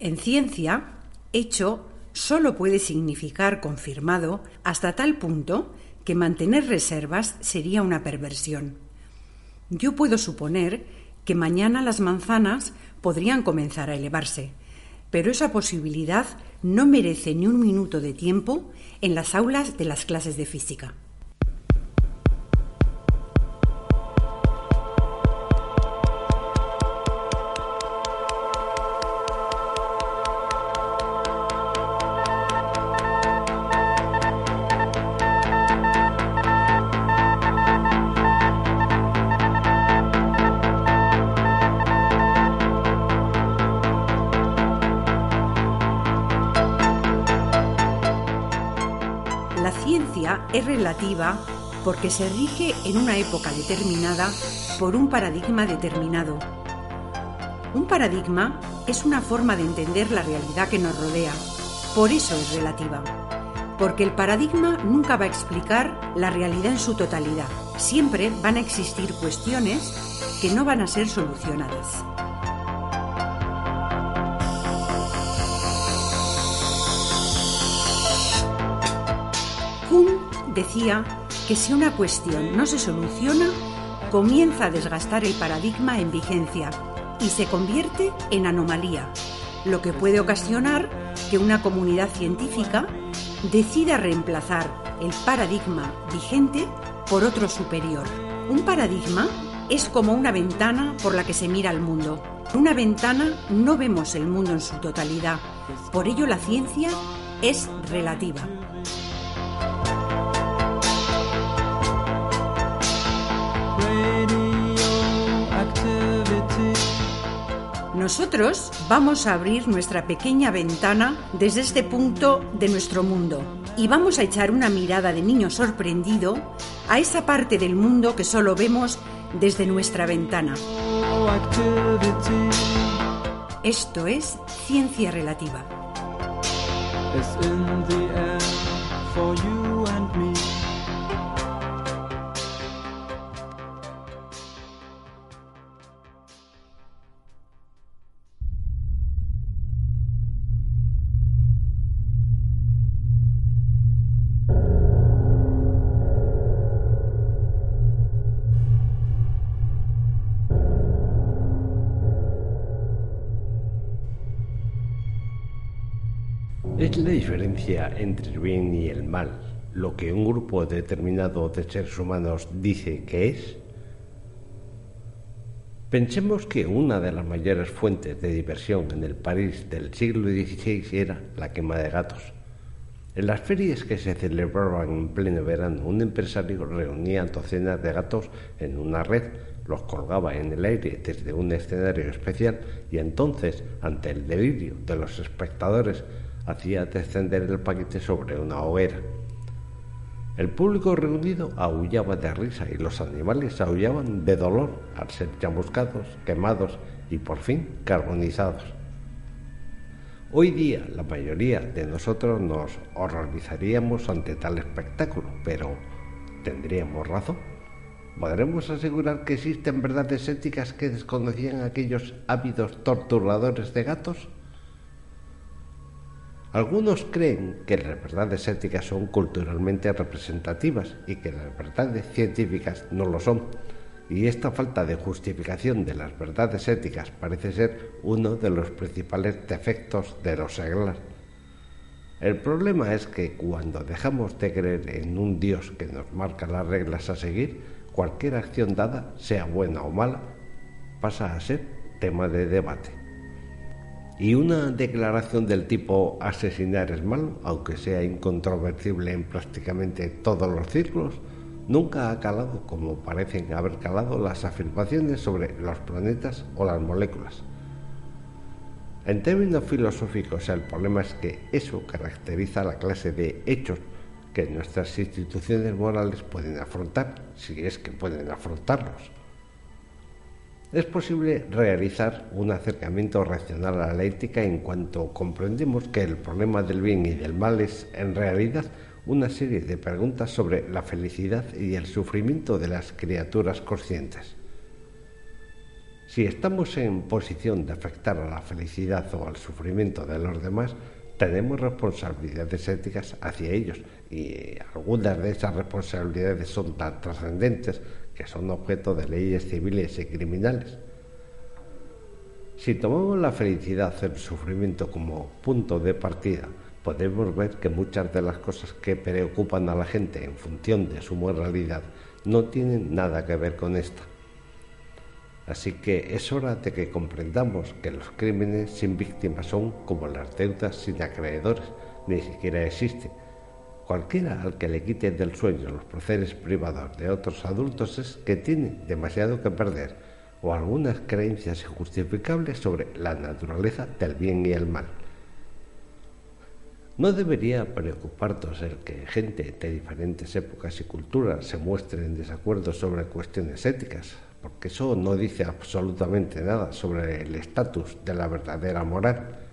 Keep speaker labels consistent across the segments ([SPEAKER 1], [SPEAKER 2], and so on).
[SPEAKER 1] En ciencia, hecho solo puede significar confirmado hasta tal punto que mantener reservas sería una perversión. Yo puedo suponer que mañana las manzanas podrían comenzar a elevarse, pero esa posibilidad no merece ni un minuto de tiempo en las aulas de las clases de física. Porque se rige en una época determinada por un paradigma determinado. Un paradigma es una forma de entender la realidad que nos rodea, por eso es relativa, porque el paradigma nunca va a explicar la realidad en su totalidad, siempre van a existir cuestiones que no van a ser solucionadas. decía que si una cuestión no se soluciona, comienza a desgastar el paradigma en vigencia y se convierte en anomalía, lo que puede ocasionar que una comunidad científica decida reemplazar el paradigma vigente por otro superior. Un paradigma es como una ventana por la que se mira al mundo. Una ventana no vemos el mundo en su totalidad, por ello la ciencia es relativa. Nosotros vamos a abrir nuestra pequeña ventana desde este punto de nuestro mundo y vamos a echar una mirada de niño sorprendido a esa parte del mundo que solo vemos desde nuestra ventana. Esto es ciencia relativa.
[SPEAKER 2] La diferencia entre el bien y el mal lo que un grupo determinado de seres humanos dice que es. Pensemos que una de las mayores fuentes de diversión en el París del siglo XVI era la quema de gatos. En las ferias que se celebraban en pleno verano, un empresario reunía docenas de gatos en una red, los colgaba en el aire desde un escenario especial y entonces, ante el delirio de los espectadores, hacía descender el paquete sobre una hoguera. El público reunido aullaba de risa y los animales aullaban de dolor al ser chamuscados, quemados y por fin carbonizados. Hoy día la mayoría de nosotros nos horrorizaríamos ante tal espectáculo, pero ¿tendríamos razón? ¿Podremos asegurar que existen verdades éticas que desconocían aquellos ávidos torturadores de gatos? Algunos creen que las verdades éticas son culturalmente representativas y que las verdades científicas no lo son. Y esta falta de justificación de las verdades éticas parece ser uno de los principales defectos de los seglares. El problema es que cuando dejamos de creer en un Dios que nos marca las reglas a seguir, cualquier acción dada, sea buena o mala, pasa a ser tema de debate. Y una declaración del tipo asesinar es malo, aunque sea incontrovertible en prácticamente todos los círculos, nunca ha calado como parecen haber calado las afirmaciones sobre los planetas o las moléculas. En términos filosóficos, el problema es que eso caracteriza la clase de hechos que nuestras instituciones morales pueden afrontar, si es que pueden afrontarlos es posible realizar un acercamiento racional a la ética en cuanto comprendemos que el problema del bien y del mal es en realidad una serie de preguntas sobre la felicidad y el sufrimiento de las criaturas conscientes. Si estamos en posición de afectar a la felicidad o al sufrimiento de los demás, tenemos responsabilidades éticas hacia ellos y algunas de esas responsabilidades son tan trascendentes que son objeto de leyes civiles y criminales. Si tomamos la felicidad el sufrimiento como punto de partida, podemos ver que muchas de las cosas que preocupan a la gente en función de su moralidad no tienen nada que ver con esta. Así que es hora de que comprendamos que los crímenes sin víctimas son como las deudas sin acreedores, ni siquiera existen. Cualquiera al que le quite del sueño los placeres privados de otros adultos es que tiene demasiado que perder o algunas creencias injustificables sobre la naturaleza del bien y el mal. No debería preocuparnos el que gente de diferentes épocas y culturas se muestre en desacuerdo sobre cuestiones éticas, porque eso no dice absolutamente nada sobre el estatus de la verdadera moral.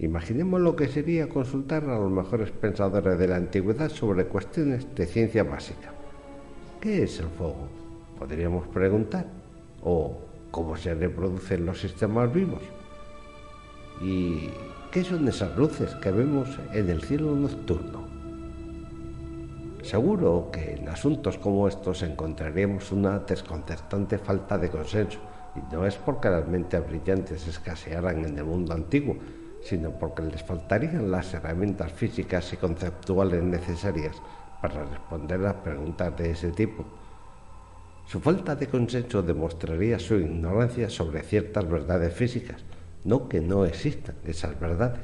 [SPEAKER 2] Imaginemos lo que sería consultar a los mejores pensadores de la antigüedad sobre cuestiones de ciencia básica. ¿Qué es el fuego? Podríamos preguntar. ¿O cómo se reproducen los sistemas vivos? ¿Y qué son esas luces que vemos en el cielo nocturno? Seguro que en asuntos como estos encontraríamos una desconcertante falta de consenso, y no es porque las mentes brillantes escasearan en el mundo antiguo, sino porque les faltarían las herramientas físicas y conceptuales necesarias para responder a preguntas de ese tipo. Su falta de consenso demostraría su ignorancia sobre ciertas verdades físicas, no que no existan esas verdades.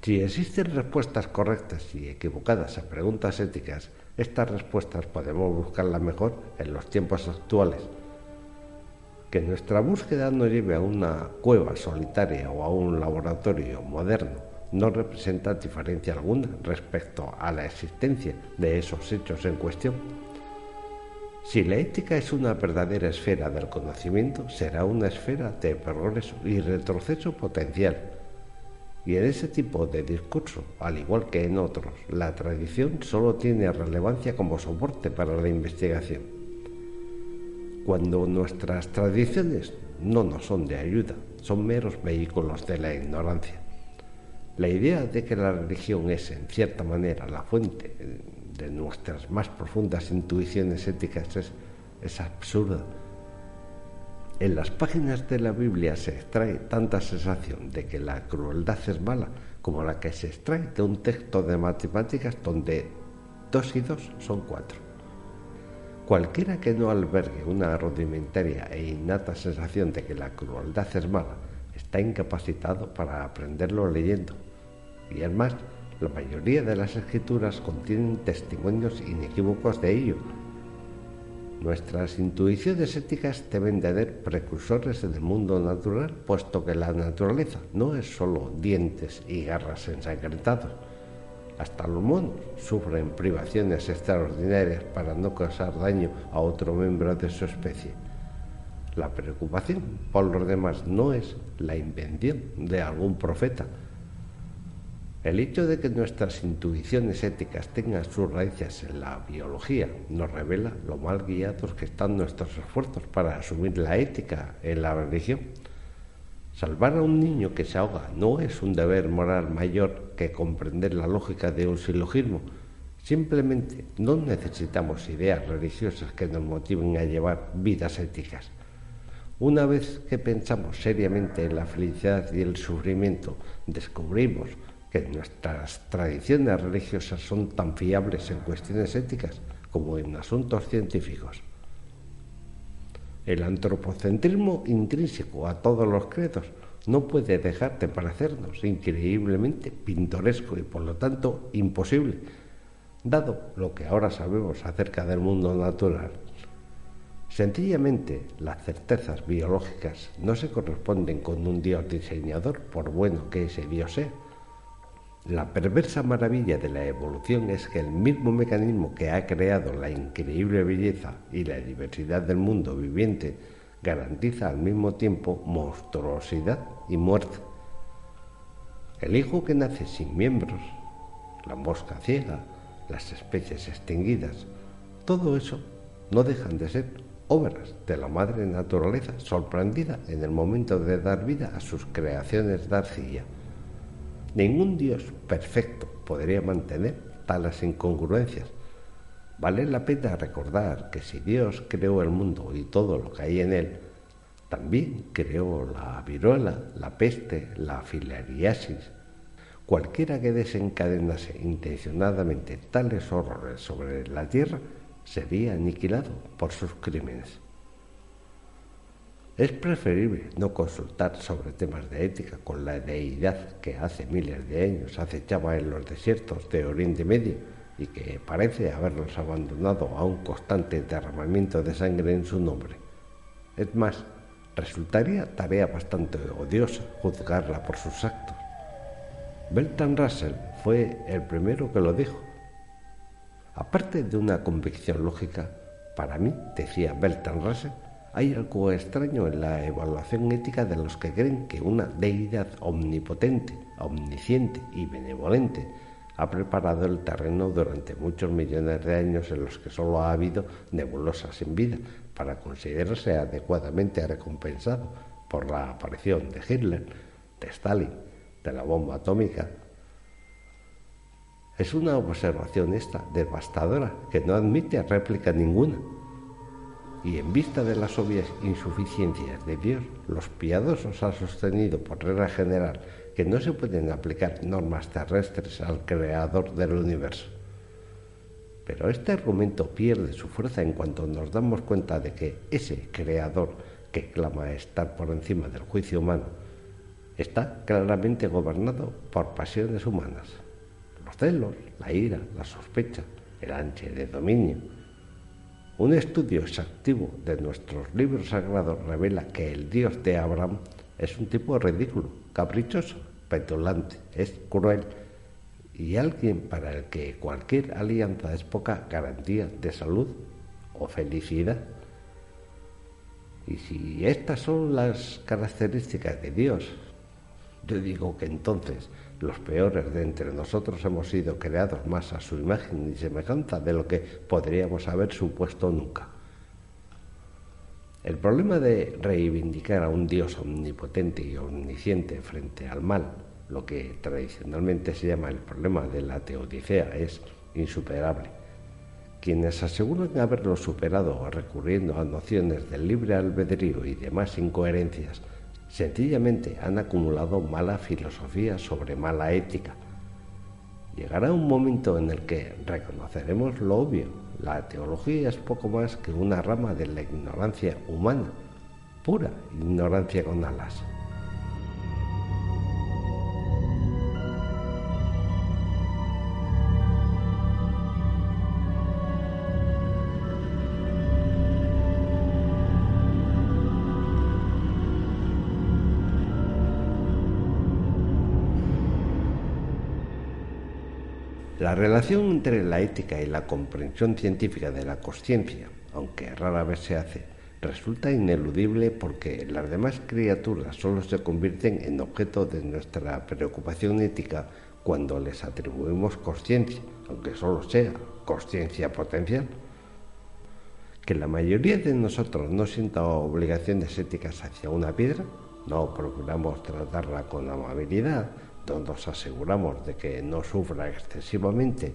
[SPEAKER 2] Si existen respuestas correctas y equivocadas a preguntas éticas, estas respuestas podemos buscarlas mejor en los tiempos actuales. Que nuestra búsqueda no lleve a una cueva solitaria o a un laboratorio moderno no representa diferencia alguna respecto a la existencia de esos hechos en cuestión. Si la ética es una verdadera esfera del conocimiento, será una esfera de progreso y retroceso potencial y en ese tipo de discurso, al igual que en otros, la tradición solo tiene relevancia como soporte para la investigación. Cuando nuestras tradiciones no nos son de ayuda, son meros vehículos de la ignorancia. La idea de que la religión es, en cierta manera, la fuente de nuestras más profundas intuiciones éticas es, absurda en las páginas de la Biblia se extrae tanta sensación de que la crueldad es mala como la que se extrae de un texto de matemáticas donde dos y dos son cuatro. Cualquiera que no albergue una rudimentaria e innata sensación de que la crueldad es mala está incapacitado para aprenderlo leyendo. Y además, la mayoría de las escrituras contienen testimonios inequívocos de ello, Nuestras intuiciones éticas deben de ser precursores del mundo natural, puesto que la naturaleza no es solo dientes y garras ensangrentados. Hasta los monos sufren privaciones extraordinarias para no causar daño a otro miembro de su especie. La preocupación por los demás no es la invención de algún profeta, el hecho de que nuestras intuiciones éticas tengan sus raíces en la biología nos revela lo mal guiados que están nuestros esfuerzos para asumir la ética en la religión. Salvar a un niño que se ahoga no es un deber moral mayor que comprender la lógica de un silogismo. Simplemente no necesitamos ideas religiosas que nos motiven a llevar vidas éticas. Una vez que pensamos seriamente en la felicidad y el sufrimiento, descubrimos que nuestras tradiciones religiosas son tan fiables en cuestiones éticas como en asuntos científicos. El antropocentrismo intrínseco a todos los credos no puede dejar de parecernos increíblemente pintoresco y por lo tanto imposible, dado lo que ahora sabemos acerca del mundo natural. Sencillamente, las certezas biológicas no se corresponden con un Dios diseñador, por bueno que ese Dios sea la perversa maravilla de la evolución es que el mismo mecanismo que ha creado la increíble belleza y la diversidad del mundo viviente garantiza al mismo tiempo monstruosidad y muerte. El hijo que nace sin miembros, la mosca ciega, las especies extinguidas, todo eso no dejan de ser obras de la madre naturaleza, sorprendida en el momento de dar vida a sus creaciones de arcilla. Ningún Dios perfecto podría mantener tales incongruencias. Vale la pena recordar que si Dios creó el mundo y todo lo que hay en él, también creó la viruela, la peste, la filariasis. Cualquiera que desencadenase intencionadamente tales horrores sobre la tierra sería aniquilado por sus crímenes. Es preferible no consultar sobre temas de ética con la deidad que hace miles de años acechaba en los desiertos de Oriente Medio y que parece haberlos abandonado a un constante derramamiento de sangre en su nombre. Es más, resultaría tarea bastante odiosa juzgarla por sus actos. Bertrand Russell fue el primero que lo dijo. Aparte de una convicción lógica, para mí, decía Bertrand Russell, hay algo extraño en la evaluación ética de los que creen que una deidad omnipotente, omnisciente y benevolente ha preparado el terreno durante muchos millones de años en los que solo ha habido nebulosas sin vida para considerarse adecuadamente recompensado por la aparición de Hitler, de Stalin, de la bomba atómica. Es una observación esta devastadora que no admite réplica ninguna y en vista de las obvias insuficiencias de Dios, los piadosos han sostenido por regla general que no se pueden aplicar normas terrestres al creador del universo. Pero este argumento pierde su fuerza en cuanto nos damos cuenta de que ese creador que clama estar por encima del juicio humano está claramente gobernado por pasiones humanas, los celos, la ira, la sospecha, el anche de dominio, un estudio exhaustivo de nuestros libros sagrados revela que el Dios de Abraham es un tipo ridículo, caprichoso, petulante, es cruel y alguien para el que cualquier alianza es poca garantía de salud o felicidad. Y si estas son las características de Dios, yo digo que entonces los peores de entre nosotros hemos sido creados más a su imagen y semejanza de lo que podríamos haber supuesto nunca. El problema de reivindicar a un Dios omnipotente y omnisciente frente al mal, lo que tradicionalmente se llama el problema de la teodicea, es insuperable. Quienes aseguran haberlo superado recurriendo a nociones del libre albedrío y demás incoherencias Sencillamente han acumulado mala filosofía sobre mala ética. Llegará un momento en el que reconoceremos lo obvio. La teología es poco más que una rama de la ignorancia humana, pura ignorancia con alas. La relación entre la ética y la comprensión científica de la conciencia, aunque rara vez se hace, resulta ineludible porque las demás criaturas solo se convierten en objeto de nuestra preocupación ética cuando les atribuimos conciencia, aunque solo sea conciencia potencial. Que la mayoría de nosotros no sienta obligaciones éticas hacia una piedra, no procuramos tratarla con amabilidad, nos aseguramos de que no sufra excesivamente,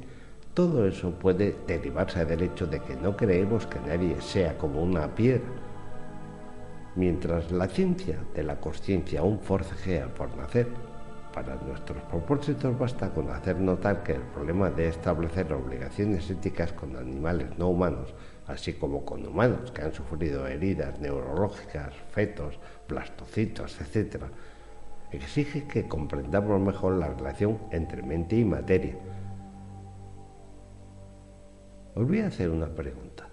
[SPEAKER 2] todo eso puede derivarse del hecho de que no creemos que nadie sea como una piedra. Mientras la ciencia de la conciencia aún forcejea por nacer, para nuestros propósitos basta con hacer notar que el problema de establecer obligaciones éticas con animales no humanos, así como con humanos que han sufrido heridas neurológicas, fetos, blastocitos, etc., exige que comprendamos mejor la relación entre mente y materia. Os voy a hacer una pregunta.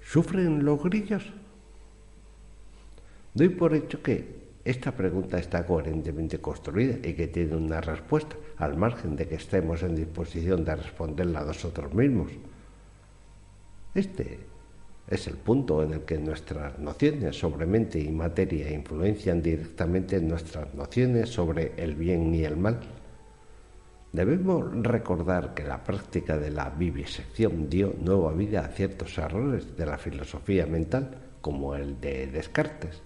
[SPEAKER 2] ¿Sufren los grillos? Doy por hecho que esta pregunta está coherentemente construida y que tiene una respuesta, al margen de que estemos en disposición de responderla nosotros mismos. Este es el punto en el que nuestras nociones sobre mente y materia influencian directamente nuestras nociones sobre el bien y el mal. Debemos recordar que la práctica de la vivisección dio nueva vida a ciertos errores de la filosofía mental, como el de Descartes,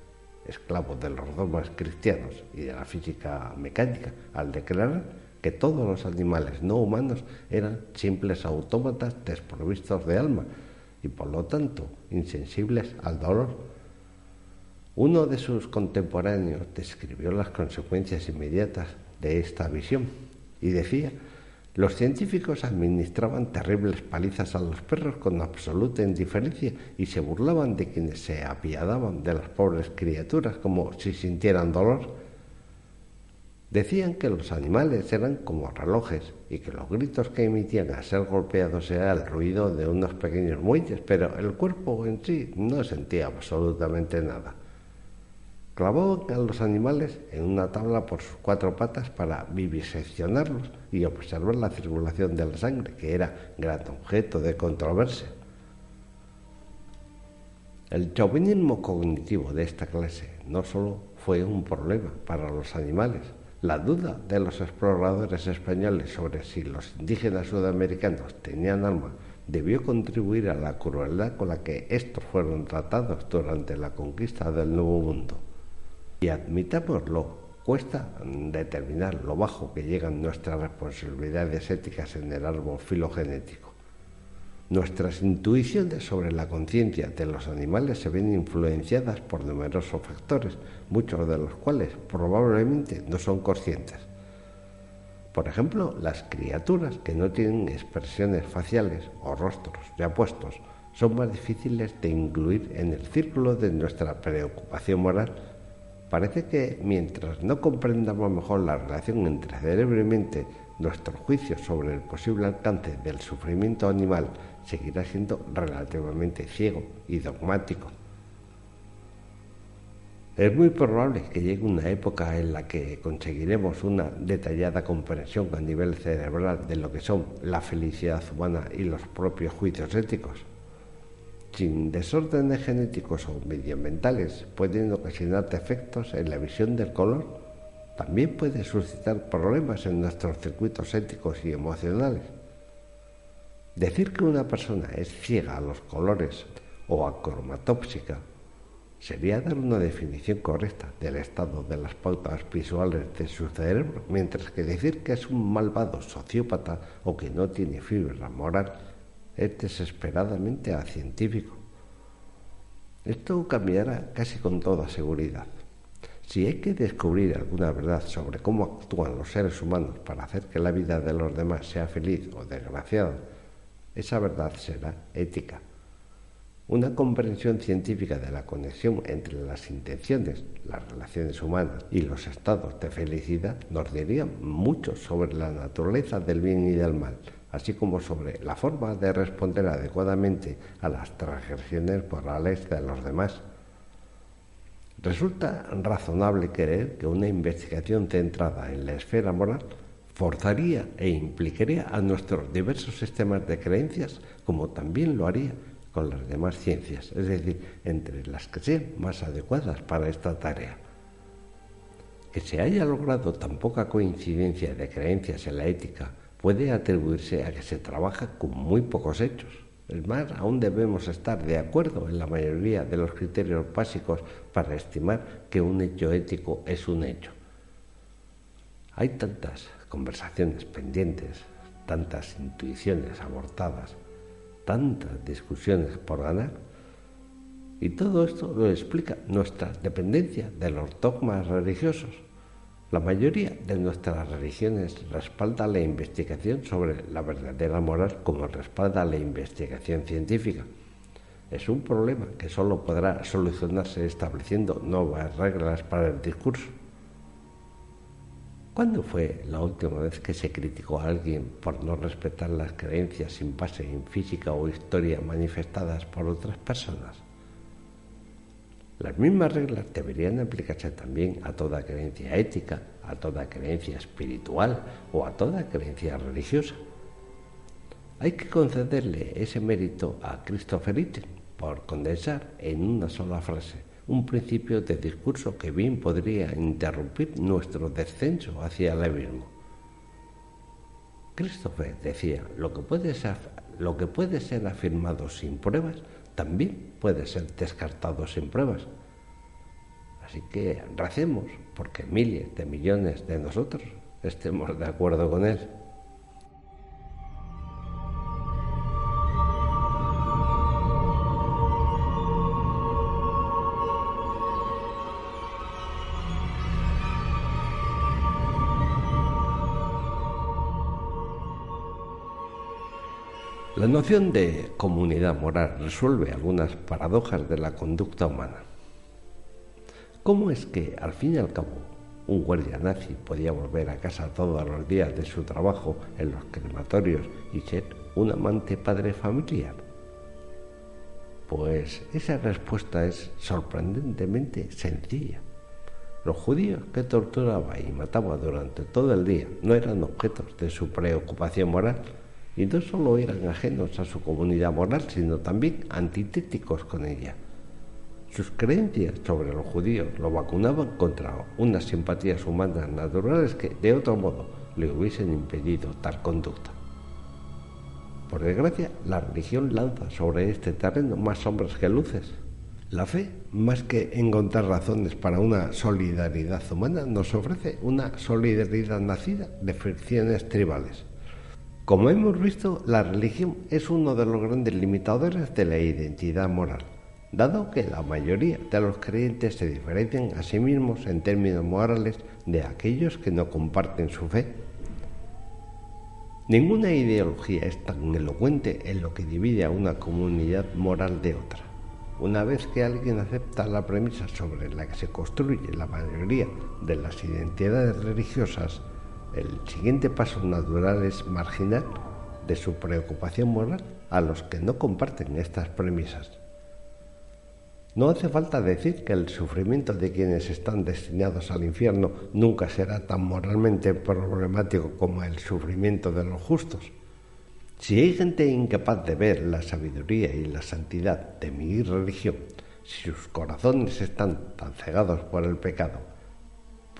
[SPEAKER 2] esclavo de los dogmas cristianos y de la física mecánica, al declarar que todos los animales no humanos eran simples autómatas desprovistos de alma y por lo tanto insensibles al dolor. Uno de sus contemporáneos describió las consecuencias inmediatas de esta visión y decía, los científicos administraban terribles palizas a los perros con absoluta indiferencia y se burlaban de quienes se apiadaban de las pobres criaturas como si sintieran dolor. Decían que los animales eran como relojes y que los gritos que emitían al ser golpeados era el ruido de unos pequeños muelles, pero el cuerpo en sí no sentía absolutamente nada. Clavó a los animales en una tabla por sus cuatro patas para viviseccionarlos y observar la circulación de la sangre, que era gran objeto de controversia. El chauvinismo cognitivo de esta clase no solo fue un problema para los animales, la duda de los exploradores españoles sobre si los indígenas sudamericanos tenían alma debió contribuir a la crueldad con la que estos fueron tratados durante la conquista del Nuevo Mundo. Y admitámoslo, cuesta determinar lo bajo que llegan nuestras responsabilidades éticas en el árbol filogenético. Nuestras intuiciones sobre la conciencia de los animales se ven influenciadas por numerosos factores, muchos de los cuales probablemente no son conscientes. Por ejemplo, las criaturas que no tienen expresiones faciales o rostros ya puestos son más difíciles de incluir en el círculo de nuestra preocupación moral Parece que mientras no comprendamos mejor la relación entre cerebro y mente, nuestro juicio sobre el posible alcance del sufrimiento animal seguirá siendo relativamente ciego y dogmático. Es muy probable que llegue una época en la que conseguiremos una detallada comprensión a nivel cerebral de lo que son la felicidad humana y los propios juicios éticos sin desórdenes genéticos o medioambientales pueden ocasionar defectos en la visión del color. También puede suscitar problemas en nuestros circuitos éticos y emocionales. Decir que una persona es ciega a los colores o acromatópsica sería dar una definición correcta del estado de las pautas visuales de su cerebro, mientras que decir que es un malvado sociópata o que no tiene fibra moral es desesperadamente a científico. Esto cambiará casi con toda seguridad. Si hay que descubrir alguna verdad sobre cómo actúan los seres humanos para hacer que la vida de los demás sea feliz o desgraciada, esa verdad será ética. Una comprensión científica de la conexión entre las intenciones, las relaciones humanas y los estados de felicidad nos diría mucho sobre la naturaleza del bien y del mal, así como sobre la forma de responder adecuadamente a las transgresiones morales de los demás. Resulta razonable creer que una investigación centrada en la esfera moral forzaría e implicaría a nuestros diversos sistemas de creencias como también lo haría con las demás ciencias, es decir, entre las que sean más adecuadas para esta tarea. Que se haya logrado tan poca coincidencia de creencias en la ética puede atribuirse a que se trabaja con muy pocos hechos. Es más, aún debemos estar de acuerdo en la mayoría de los criterios básicos para estimar que un hecho ético es un hecho. Hay tantas conversaciones pendientes, tantas intuiciones abortadas, tantas discusiones por ganar, y todo esto lo explica nuestra dependencia de los dogmas religiosos. La mayoría de nuestras religiones respalda la investigación sobre la verdadera moral como respalda la investigación científica. Es un problema que solo podrá solucionarse estableciendo nuevas reglas para el discurso. ¿Cuándo fue la última vez que se criticó a alguien por no respetar las creencias sin base en física o historia manifestadas por otras personas? Las mismas reglas deberían aplicarse también a toda creencia ética, a toda creencia espiritual o a toda creencia religiosa. Hay que concederle ese mérito a Christopher Hitchens por condensar en una sola frase un principio de discurso que bien podría interrumpir nuestro descenso hacia el abismo. Christopher decía, lo que puede ser afirmado sin pruebas también puede ser descartado sin pruebas. Así que recemos porque miles de millones de nosotros estemos de acuerdo con él. La noción de comunidad moral resuelve algunas paradojas de la conducta humana. ¿Cómo es que, al fin y al cabo, un guardia nazi podía volver a casa todos los días de su trabajo en los crematorios y ser un amante padre familiar? Pues esa respuesta es sorprendentemente sencilla. Los judíos que torturaba y mataba durante todo el día no eran objetos de su preocupación moral, y no solo eran ajenos a su comunidad moral, sino también antitéticos con ella. Sus creencias sobre los judíos lo vacunaban contra unas simpatías humanas naturales que, de otro modo, le hubiesen impedido tal conducta. Por desgracia, la religión lanza sobre este terreno más sombras que luces. La fe, más que encontrar razones para una solidaridad humana, nos ofrece una solidaridad nacida de fricciones tribales. Como hemos visto, la religión es uno de los grandes limitadores de la identidad moral, dado que la mayoría de los creyentes se diferencian a sí mismos en términos morales de aquellos que no comparten su fe. Ninguna ideología es tan elocuente en lo que divide a una comunidad moral de otra. Una vez que alguien acepta la premisa sobre la que se construye la mayoría de las identidades religiosas, el siguiente paso natural es marginar de su preocupación moral a los que no comparten estas premisas. No hace falta decir que el sufrimiento de quienes están destinados al infierno nunca será tan moralmente problemático como el sufrimiento de los justos. Si hay gente incapaz de ver la sabiduría y la santidad de mi religión, si sus corazones están tan cegados por el pecado,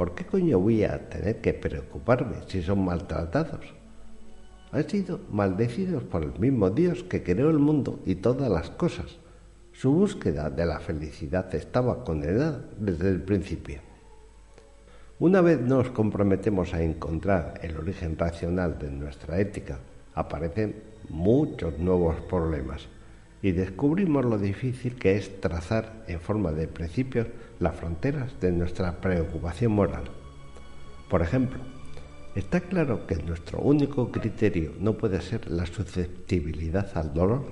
[SPEAKER 2] ¿Por qué coño voy a tener que preocuparme si son maltratados? Han sido maldecidos por el mismo Dios que creó el mundo y todas las cosas. Su búsqueda de la felicidad estaba condenada desde el principio. Una vez nos comprometemos a encontrar el origen racional de nuestra ética, aparecen muchos nuevos problemas y descubrimos lo difícil que es trazar en forma de principios las fronteras de nuestra preocupación moral. Por ejemplo, está claro que nuestro único criterio no puede ser la susceptibilidad al dolor.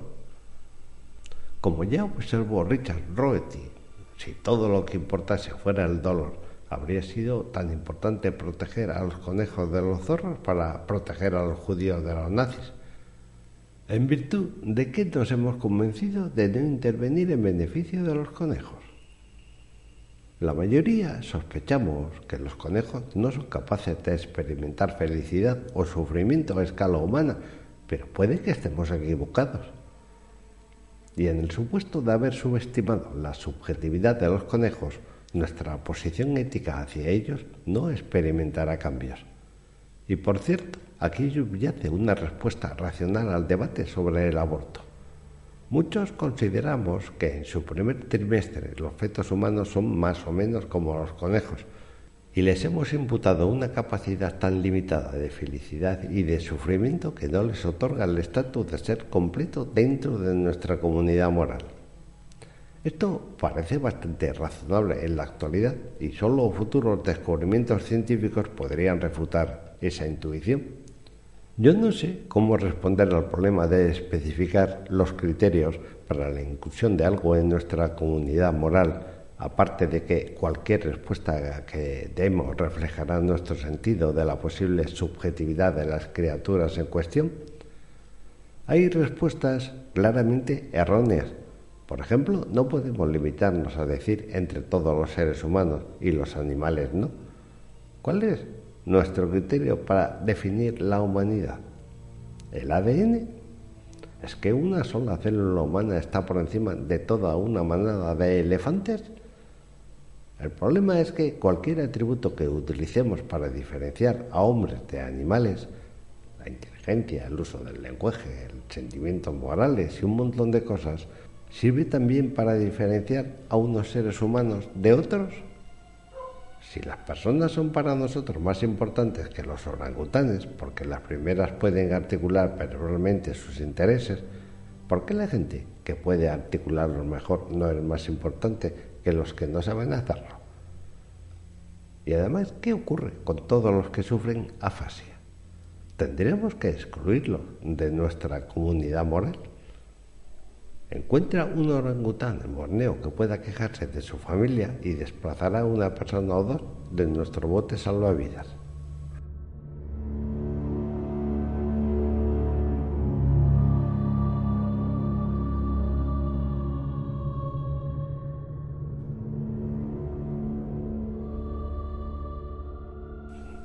[SPEAKER 2] Como ya observó Richard Rorty, si todo lo que importase fuera el dolor, habría sido tan importante proteger a los conejos de los zorros para proteger a los judíos de los nazis. ¿En virtud de qué nos hemos convencido de no intervenir en beneficio de los conejos? La mayoría sospechamos que los conejos no son capaces de experimentar felicidad o sufrimiento a escala humana, pero puede que estemos equivocados. Y en el supuesto de haber subestimado la subjetividad de los conejos, nuestra posición ética hacia ellos no experimentará cambios. Y por cierto, Aquí subyace una respuesta racional al debate sobre el aborto. Muchos consideramos que en su primer trimestre los fetos humanos son más o menos como los conejos y les hemos imputado una capacidad tan limitada de felicidad y de sufrimiento que no les otorga el estatus de ser completo dentro de nuestra comunidad moral. Esto parece bastante razonable en la actualidad y solo futuros descubrimientos científicos podrían refutar esa intuición. Yo no sé cómo responder al problema de especificar los criterios para la inclusión de algo en nuestra comunidad moral, aparte de que cualquier respuesta que demos reflejará nuestro sentido de la posible subjetividad de las criaturas en cuestión. Hay respuestas claramente erróneas. Por ejemplo, no podemos limitarnos a decir entre todos los seres humanos y los animales no. ¿Cuál es nuestro criterio para definir la humanidad? ¿El ADN? ¿Es que una sola célula humana está por encima de toda una manada de elefantes? El problema es que cualquier atributo que utilicemos para diferenciar a hombres de animales, la inteligencia, el uso del lenguaje, el sentimientos morales y un montón de cosas, sirve también para diferenciar a unos seres humanos de otros? Si las personas son para nosotros más importantes que los orangutanes, porque las primeras pueden articular verbalmente sus intereses, ¿por qué la gente que puede articularlo mejor no es más importante que los que no saben hacerlo? Y además, ¿qué ocurre con todos los que sufren afasia? ¿Tendremos que excluirlos de nuestra comunidad moral? Encuentra un orangután en Borneo que pueda quejarse de su familia y desplazará a una persona o dos de nuestro bote salvavidas.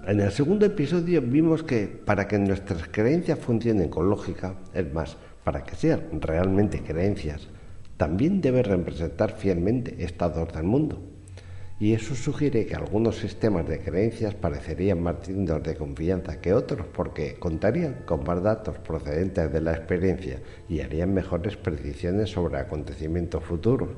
[SPEAKER 2] En el segundo episodio vimos que para que nuestras creencias funcionen con lógica, es más, para que sean realmente creencias, también debe representar fielmente estados del mundo. Y eso sugiere que algunos sistemas de creencias parecerían más dignos de confianza que otros porque contarían con más datos procedentes de la experiencia y harían mejores predicciones sobre acontecimientos futuros.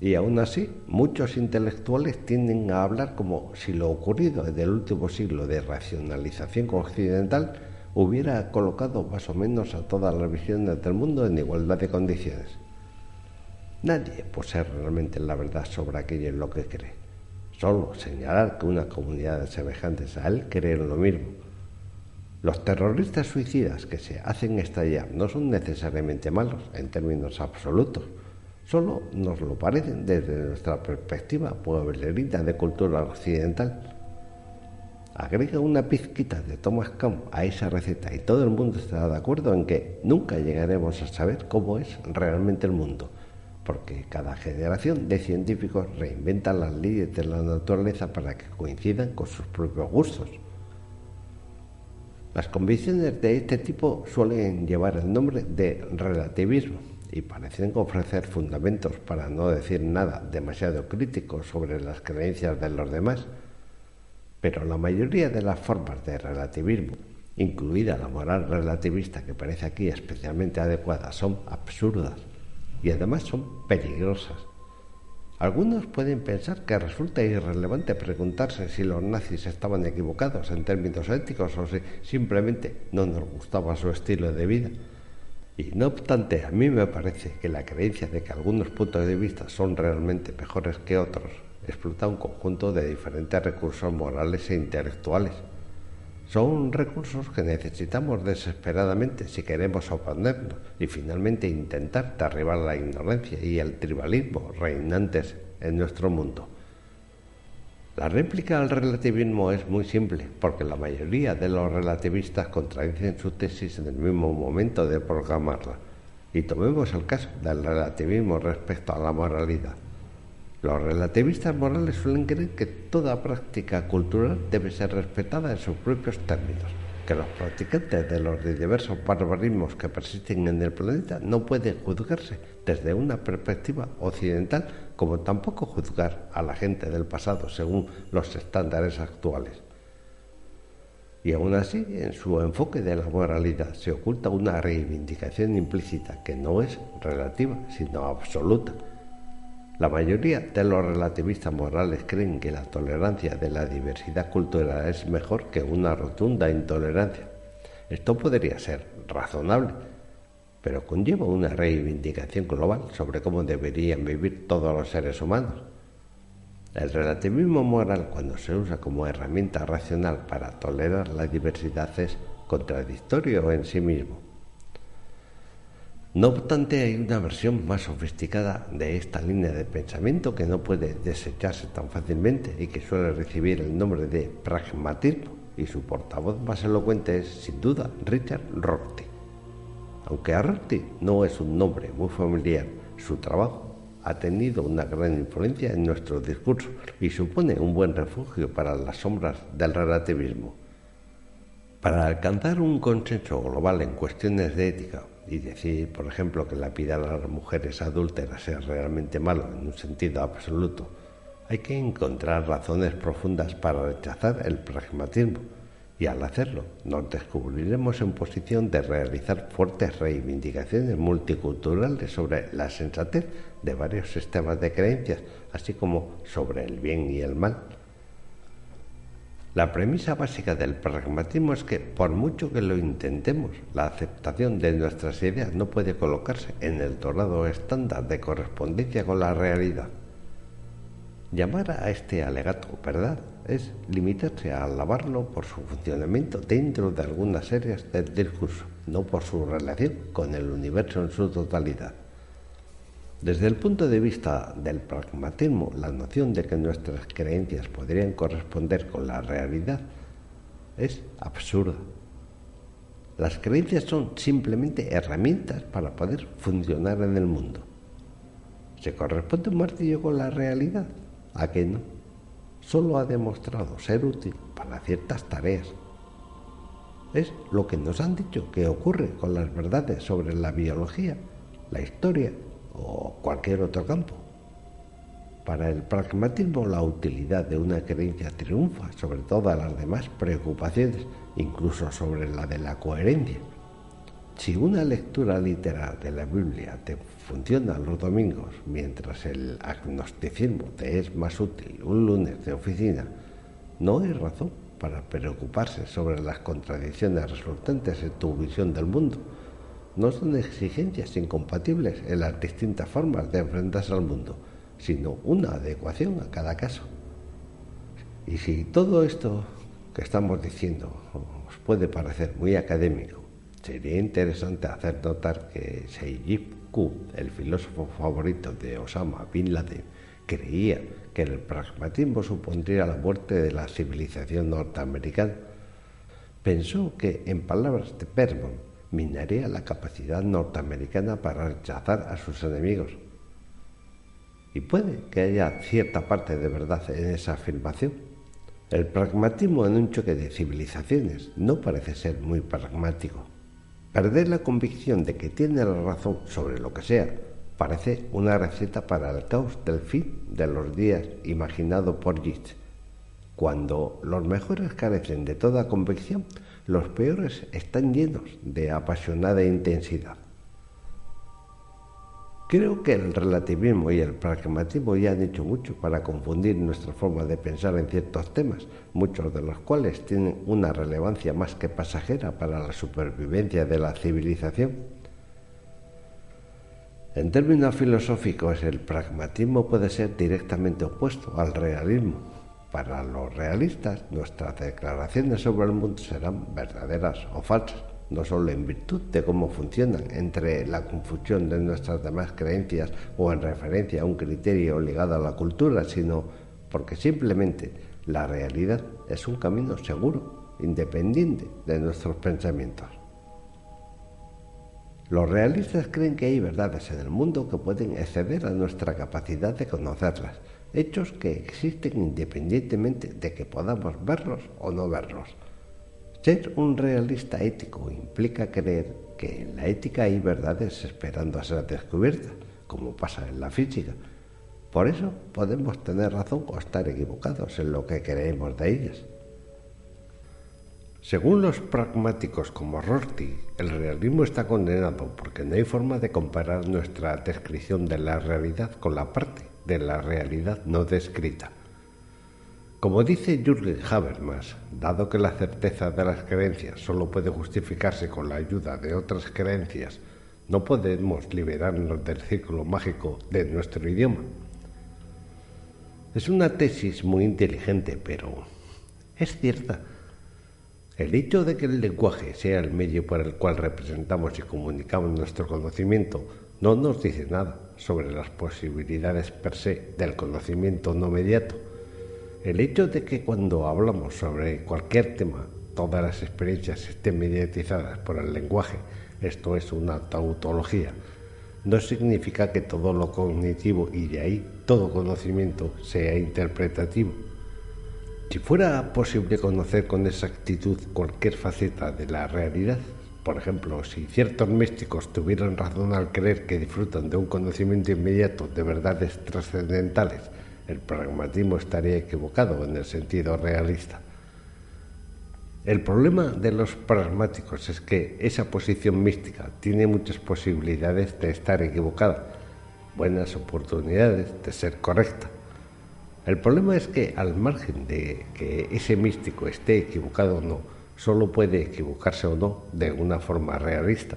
[SPEAKER 2] Y aún así, muchos intelectuales tienden a hablar como si lo ocurrido desde el último siglo de racionalización occidental hubiera colocado más o menos a todas las visiones del mundo en igualdad de condiciones. Nadie posee realmente la verdad sobre aquello en lo que cree. Solo señalar que una comunidad de semejantes a él creen lo mismo. Los terroristas suicidas que se hacen estallar no son necesariamente malos en términos absolutos, solo nos lo parecen desde nuestra perspectiva pueblerina de cultura occidental. Agrega una pizquita de Thomas Kahn a esa receta y todo el mundo estará de acuerdo en que nunca llegaremos a saber cómo es realmente el mundo, porque cada generación de científicos reinventa las leyes de la naturaleza para que coincidan con sus propios gustos. Las convicciones de este tipo suelen llevar el nombre de relativismo y parecen ofrecer fundamentos para no decir nada demasiado crítico sobre las creencias de los demás pero la mayoría de las formas de relativismo, incluida la moral relativista que parece aquí especialmente adecuada, son absurdas y además son peligrosas. Algunos pueden pensar que resulta irrelevante preguntarse si los nazis estaban equivocados en términos éticos o si simplemente no nos gustaba su estilo de vida. Y no obstante, a mí me parece que la creencia de que algunos puntos de vista son realmente mejores que otros explota un conjunto de diferentes recursos morales e intelectuales. Son recursos que necesitamos desesperadamente si queremos oponernos y finalmente intentar derribar la ignorancia y el tribalismo reinantes en nuestro mundo. La réplica al relativismo es muy simple, porque la mayoría de los relativistas contradicen su tesis en el mismo momento de programarla. Y tomemos el caso del relativismo respecto a la moralidad. Los relativistas morales suelen creer que toda práctica cultural debe ser respetada en sus propios términos, que los practicantes de los diversos barbarismos que persisten en el planeta no pueden juzgarse desde una perspectiva occidental, como tampoco juzgar a la gente del pasado según los estándares actuales. Y aún así, en su enfoque de la moralidad se oculta una reivindicación implícita que no es relativa, sino absoluta la mayoría de los relativistas morales creen que la tolerancia de la diversidad cultural es mejor que una rotunda intolerancia. Esto podría ser razonable, pero conlleva una reivindicación global sobre cómo deberían vivir todos los seres humanos. El relativismo moral, cuando se usa como herramienta racional para tolerar la diversidad, es contradictorio en sí mismo. No obstante, hay una versión más sofisticada de esta línea de pensamiento que no puede desecharse tan fácilmente y que suele recibir el nombre de pragmatismo, y su portavoz más elocuente es, sin duda, Richard Rorty. Aunque a Rorty no es un nombre muy familiar, su trabajo ha tenido una gran influencia en nuestro discurso y supone un buen refugio para las sombras del relativismo. Para alcanzar un consenso global en cuestiones de ética y decir, por ejemplo, que lapidar a las mujeres adúlteras sea realmente malo en un sentido absoluto, hay que encontrar razones profundas para rechazar el pragmatismo Y al hacerlo, nos descubriremos en posición de realizar fuertes reivindicaciones multiculturales sobre la sensatez de varios sistemas de creencias, así como sobre el bien y el mal. La premisa básica del pragmatismo es que, por mucho que lo intentemos, la aceptación de nuestras ideas no puede colocarse en el dorado estándar de correspondencia con la realidad. Llamar a este alegato verdad es limitarse a alabarlo por su funcionamiento dentro de algunas áreas del discurso, no por su relación con el universo en su totalidad. Desde el punto de vista del pragmatismo, la noción de que nuestras creencias podrían corresponder con la realidad es absurda. Las creencias son simplemente herramientas para poder funcionar en el mundo. ¿Se corresponde un martillo con la realidad? ¿A qué no? Solo ha demostrado ser útil para ciertas tareas. Es lo que nos han dicho que ocurre con las verdades sobre la biología, la historia o cualquier otro campo. Para el pragmatismo la utilidad de una creencia triunfa sobre todas las demás preocupaciones, incluso sobre la de la coherencia. Si una lectura literal de la Biblia te funciona los domingos, mientras el agnosticismo te es más útil un lunes de oficina, no hay razón para preocuparse sobre las contradicciones resultantes en tu visión del mundo no son exigencias incompatibles en las distintas formas de enfrentarse al mundo, sino una adecuación a cada caso. Y si todo esto que estamos diciendo os puede parecer muy académico, sería interesante hacer notar que Seijib Q, el filósofo favorito de Osama Bin Laden, creía que el pragmatismo supondría la muerte de la civilización norteamericana. Pensó que, en palabras de Berman, minaría la capacidad norteamericana para rechazar a sus enemigos. Y puede que haya cierta parte de verdad en esa afirmación. El pragmatismo en un choque de civilizaciones no parece ser muy pragmático. Perder la convicción de que tiene la razón sobre lo que sea parece una receta para el caos del fin de los días imaginado por Yeats. Cuando los mejores carecen de toda convicción, los peores están llenos de apasionada intensidad. Creo que el relativismo y el pragmatismo ya han hecho mucho para confundir nuestra forma de pensar en ciertos temas, muchos de los cuales tienen una relevancia más que pasajera para la supervivencia de la civilización. En términos filosóficos, el pragmatismo puede ser directamente opuesto al realismo, para los realistas, nuestras declaraciones sobre el mundo serán verdaderas o falsas, no solo en virtud de cómo funcionan entre la confusión de nuestras demás creencias o en referencia a un criterio ligado a la cultura, sino porque simplemente la realidad es un camino seguro, independiente de nuestros pensamientos. Los realistas creen que hay verdades en el mundo que pueden exceder a nuestra capacidad de conocerlas hechos que existen independientemente de que podamos verlos o no verlos. Ser un realista ético implica creer que en la ética hay verdades esperando a ser descubiertas, como pasa en la física. Por eso podemos tener razón o estar equivocados en lo que creemos de ellas. Según los pragmáticos como Rorty, el realismo está condenado porque no hay forma de comparar nuestra descripción de la realidad con la parte de la realidad no descrita. Como dice Jürgen Habermas, dado que la certeza de las creencias solo puede justificarse con la ayuda de otras creencias, no podemos liberarnos del círculo mágico de nuestro idioma. Es una tesis muy inteligente, pero es cierta. El hecho de que el lenguaje sea el medio por el cual representamos y comunicamos nuestro conocimiento no nos dice nada sobre las posibilidades per se del conocimiento no mediato. El hecho de que cuando hablamos sobre cualquier tema todas las experiencias estén mediatizadas por el lenguaje, esto es una tautología, no significa que todo lo cognitivo y de ahí todo conocimiento sea interpretativo. Si fuera posible conocer con exactitud cualquier faceta de la realidad, por ejemplo, si ciertos místicos tuvieran razón al creer que disfrutan de un conocimiento inmediato de verdades trascendentales, el pragmatismo estaría equivocado en el sentido realista. El problema de los pragmáticos es que esa posición mística tiene muchas posibilidades de estar equivocada, buenas oportunidades de ser correcta. El problema es que al margen de que ese místico esté equivocado o no, solo puede equivocarse o no de una forma realista.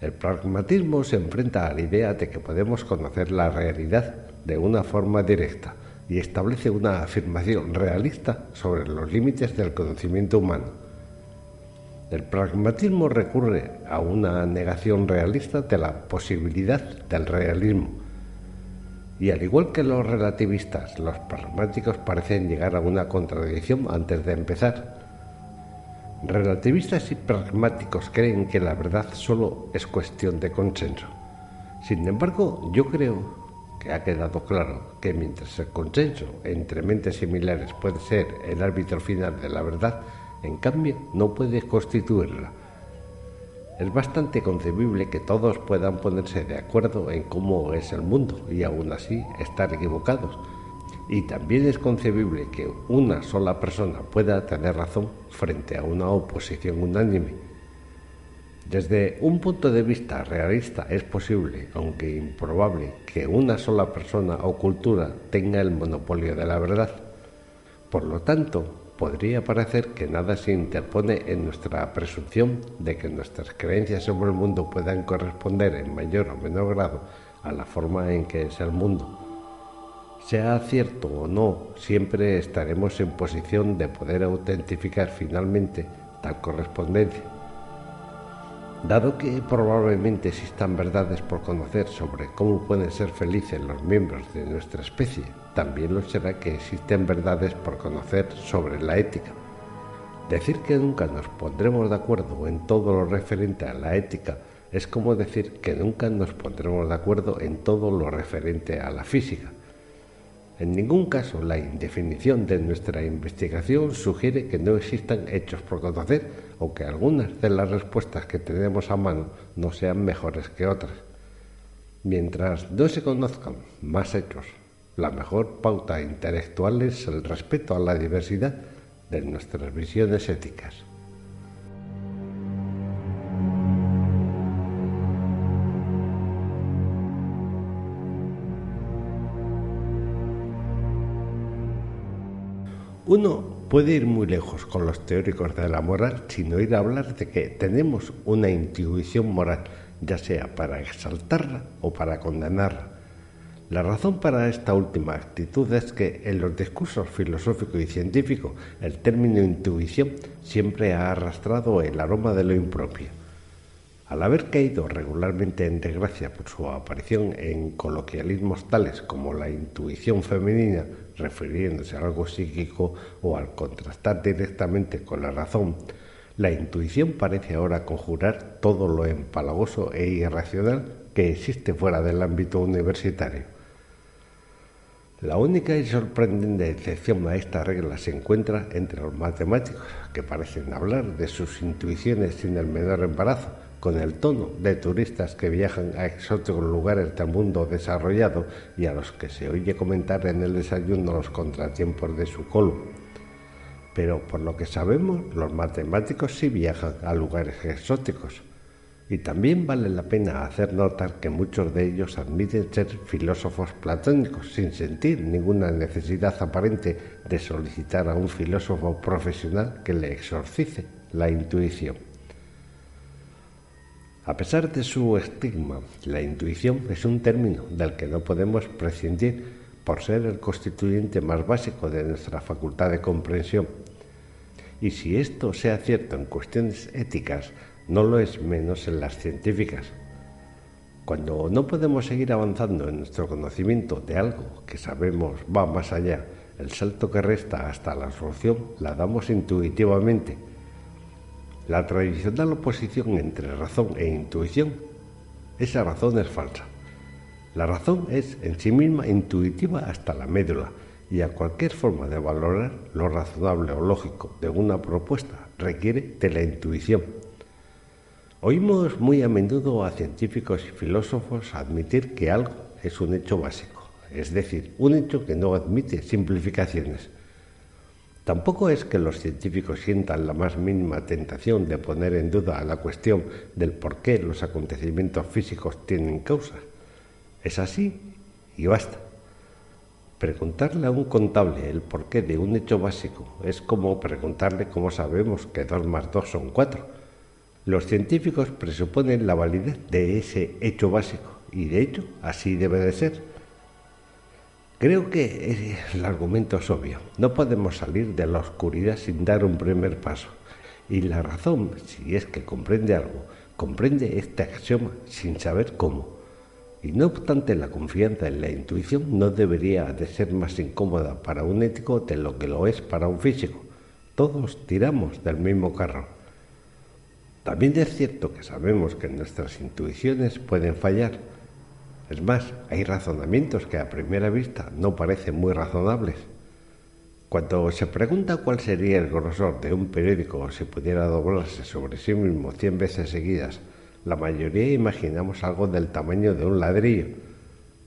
[SPEAKER 2] El pragmatismo se enfrenta a la idea de que podemos conocer la realidad de una forma directa y establece una afirmación realista sobre los límites del conocimiento humano. El pragmatismo recurre a una negación realista de la posibilidad del realismo. Y al igual que los relativistas, los pragmáticos parecen llegar a una contradicción antes de empezar. Relativistas y pragmáticos creen que la verdad solo es cuestión de consenso. Sin embargo, yo creo que ha quedado claro que mientras el consenso entre mentes similares puede ser el árbitro final de la verdad, en cambio no puede constituirla. Es bastante concebible que todos puedan ponerse de acuerdo en cómo es el mundo y aún así estar equivocados y también es concebible que una sola persona pueda tener razón frente a una oposición unánime. Desde un punto de vista realista es posible, aunque improbable, que una sola persona o cultura tenga el monopolio de la verdad. Por lo tanto, podría parecer que nada se interpone en nuestra presunción de que nuestras creencias sobre el mundo puedan corresponder en mayor o menor grado a la forma en que es el mundo sea cierto o no, siempre estaremos en posición de poder autentificar finalmente tal correspondencia. Dado que probablemente existan verdades por conocer sobre cómo pueden ser felices los miembros de nuestra especie, también lo será que existen verdades por conocer sobre la ética. Decir que nunca nos pondremos de acuerdo en todo lo referente a la ética es como decir que nunca nos pondremos de acuerdo en todo lo referente a la física en ningún caso la indefinición de nuestra investigación sugiere que no existan hechos por conocer o que algunas de las respuestas que tenemos a mano no sean mejores que otras. Mientras no se conozcan más hechos, la mejor pauta intelectual es el respeto a la diversidad de nuestras visiones éticas. Uno puede ir muy lejos con los teóricos de la moral sin oír hablar de que tenemos una intuición moral, ya sea para exaltarla o para condenarla. La razón para esta última actitud es que en los discursos filosófico y científico el término intuición siempre ha arrastrado el aroma de lo impropio. Al haber caído regularmente en desgracia por su aparición en coloquialismos tales como la intuición femenina, refiriéndose a algo psíquico o al contrastar directamente con la razón, la intuición parece ahora conjurar todo lo empalagoso e irracional que existe fuera del ámbito universitario. La única y sorprendente excepción a esta regla se encuentra entre los matemáticos, que parecen hablar de sus intuiciones sin el menor embarazo, con el tono de turistas que viajan a exóticos lugares del mundo desarrollado y a los que se oye comentar en el desayuno los contratiempos de su colo. Pero por lo que sabemos, los matemáticos sí viajan a lugares exóticos. Y también vale la pena hacer notar que muchos de ellos admiten ser filósofos platónicos sin sentir ninguna necesidad aparente de solicitar a un filósofo profesional que le exorcice la intuición. A pesar de su estigma, la intuición es un término del que no podemos prescindir por ser el constituyente más básico de nuestra facultad de comprensión. Y si esto sea cierto en cuestiones éticas, no lo es menos en las científicas. Cuando no podemos seguir avanzando en nuestro conocimiento de algo que sabemos va más allá, el salto que resta hasta la solución la damos intuitivamente la tradicional oposición entre razón e intuición, esa razón es falsa. La razón es en sí misma intuitiva hasta la médula y a cualquier forma de valorar lo razonable o lógico de una propuesta requiere de la intuición. Oímos muy a menudo a científicos y filósofos admitir que algo es un hecho básico, es decir, un hecho que no admite simplificaciones. Tampoco es que los científicos sientan la más mínima tentación de poner en duda la cuestión del por qué los acontecimientos físicos tienen causa. Es así y basta. Preguntarle a un contable el porqué de un hecho básico es como preguntarle cómo sabemos que 2 más 2 son 4. Los científicos presuponen la validez de ese hecho básico y de hecho así debe de ser. Creo que el argumento es obvio. No podemos salir de la oscuridad sin dar un primer paso. Y la razón, si es que comprende algo, comprende este axioma sin saber cómo. Y no obstante, la confianza en la intuición no debería de ser más incómoda para un ético de lo que lo es para un físico. Todos tiramos del mismo carro. También es cierto que sabemos que nuestras intuiciones pueden fallar. Es más, hay razonamientos que a primera vista no parecen muy razonables. Cuando se pregunta cuál sería el grosor de un periódico si pudiera doblarse sobre sí mismo cien veces seguidas, la mayoría imaginamos algo del tamaño de un ladrillo.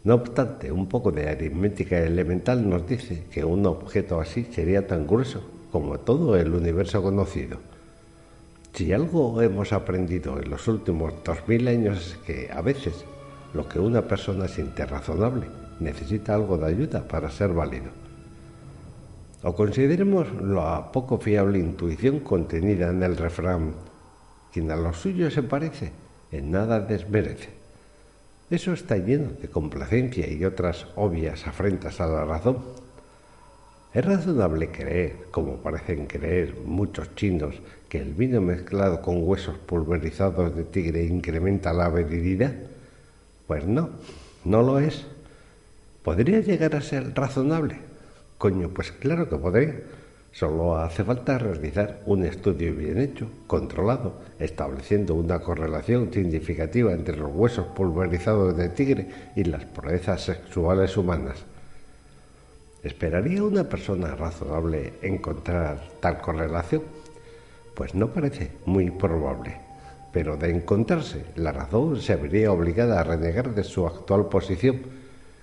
[SPEAKER 2] No obstante, un poco de aritmética elemental nos dice que un objeto así sería tan grueso como todo el universo conocido. Si algo hemos aprendido en los últimos dos mil años es que a veces lo que una persona siente razonable necesita algo de ayuda para ser válido. O consideremos la poco fiable intuición contenida en el refrán, quien a lo suyo se parece, en nada desmerece. Eso está lleno de complacencia y otras obvias afrentas a la razón. Es razonable creer, como parecen creer muchos chinos, que el vino mezclado con huesos pulverizados de tigre incrementa la veridad. Pues no, no lo es. ¿Podría llegar a ser razonable? Coño, pues claro que podría Solo hace falta realizar un estudio bien hecho, controlado, estableciendo una correlación significativa entre los huesos pulverizados de tigre y las proezas sexuales humanas. ¿Esperaría una persona razonable encontrar tal correlación? Pues no parece muy probable. Pero de encontrarse, la razón se vería obligada a renegar de su actual posición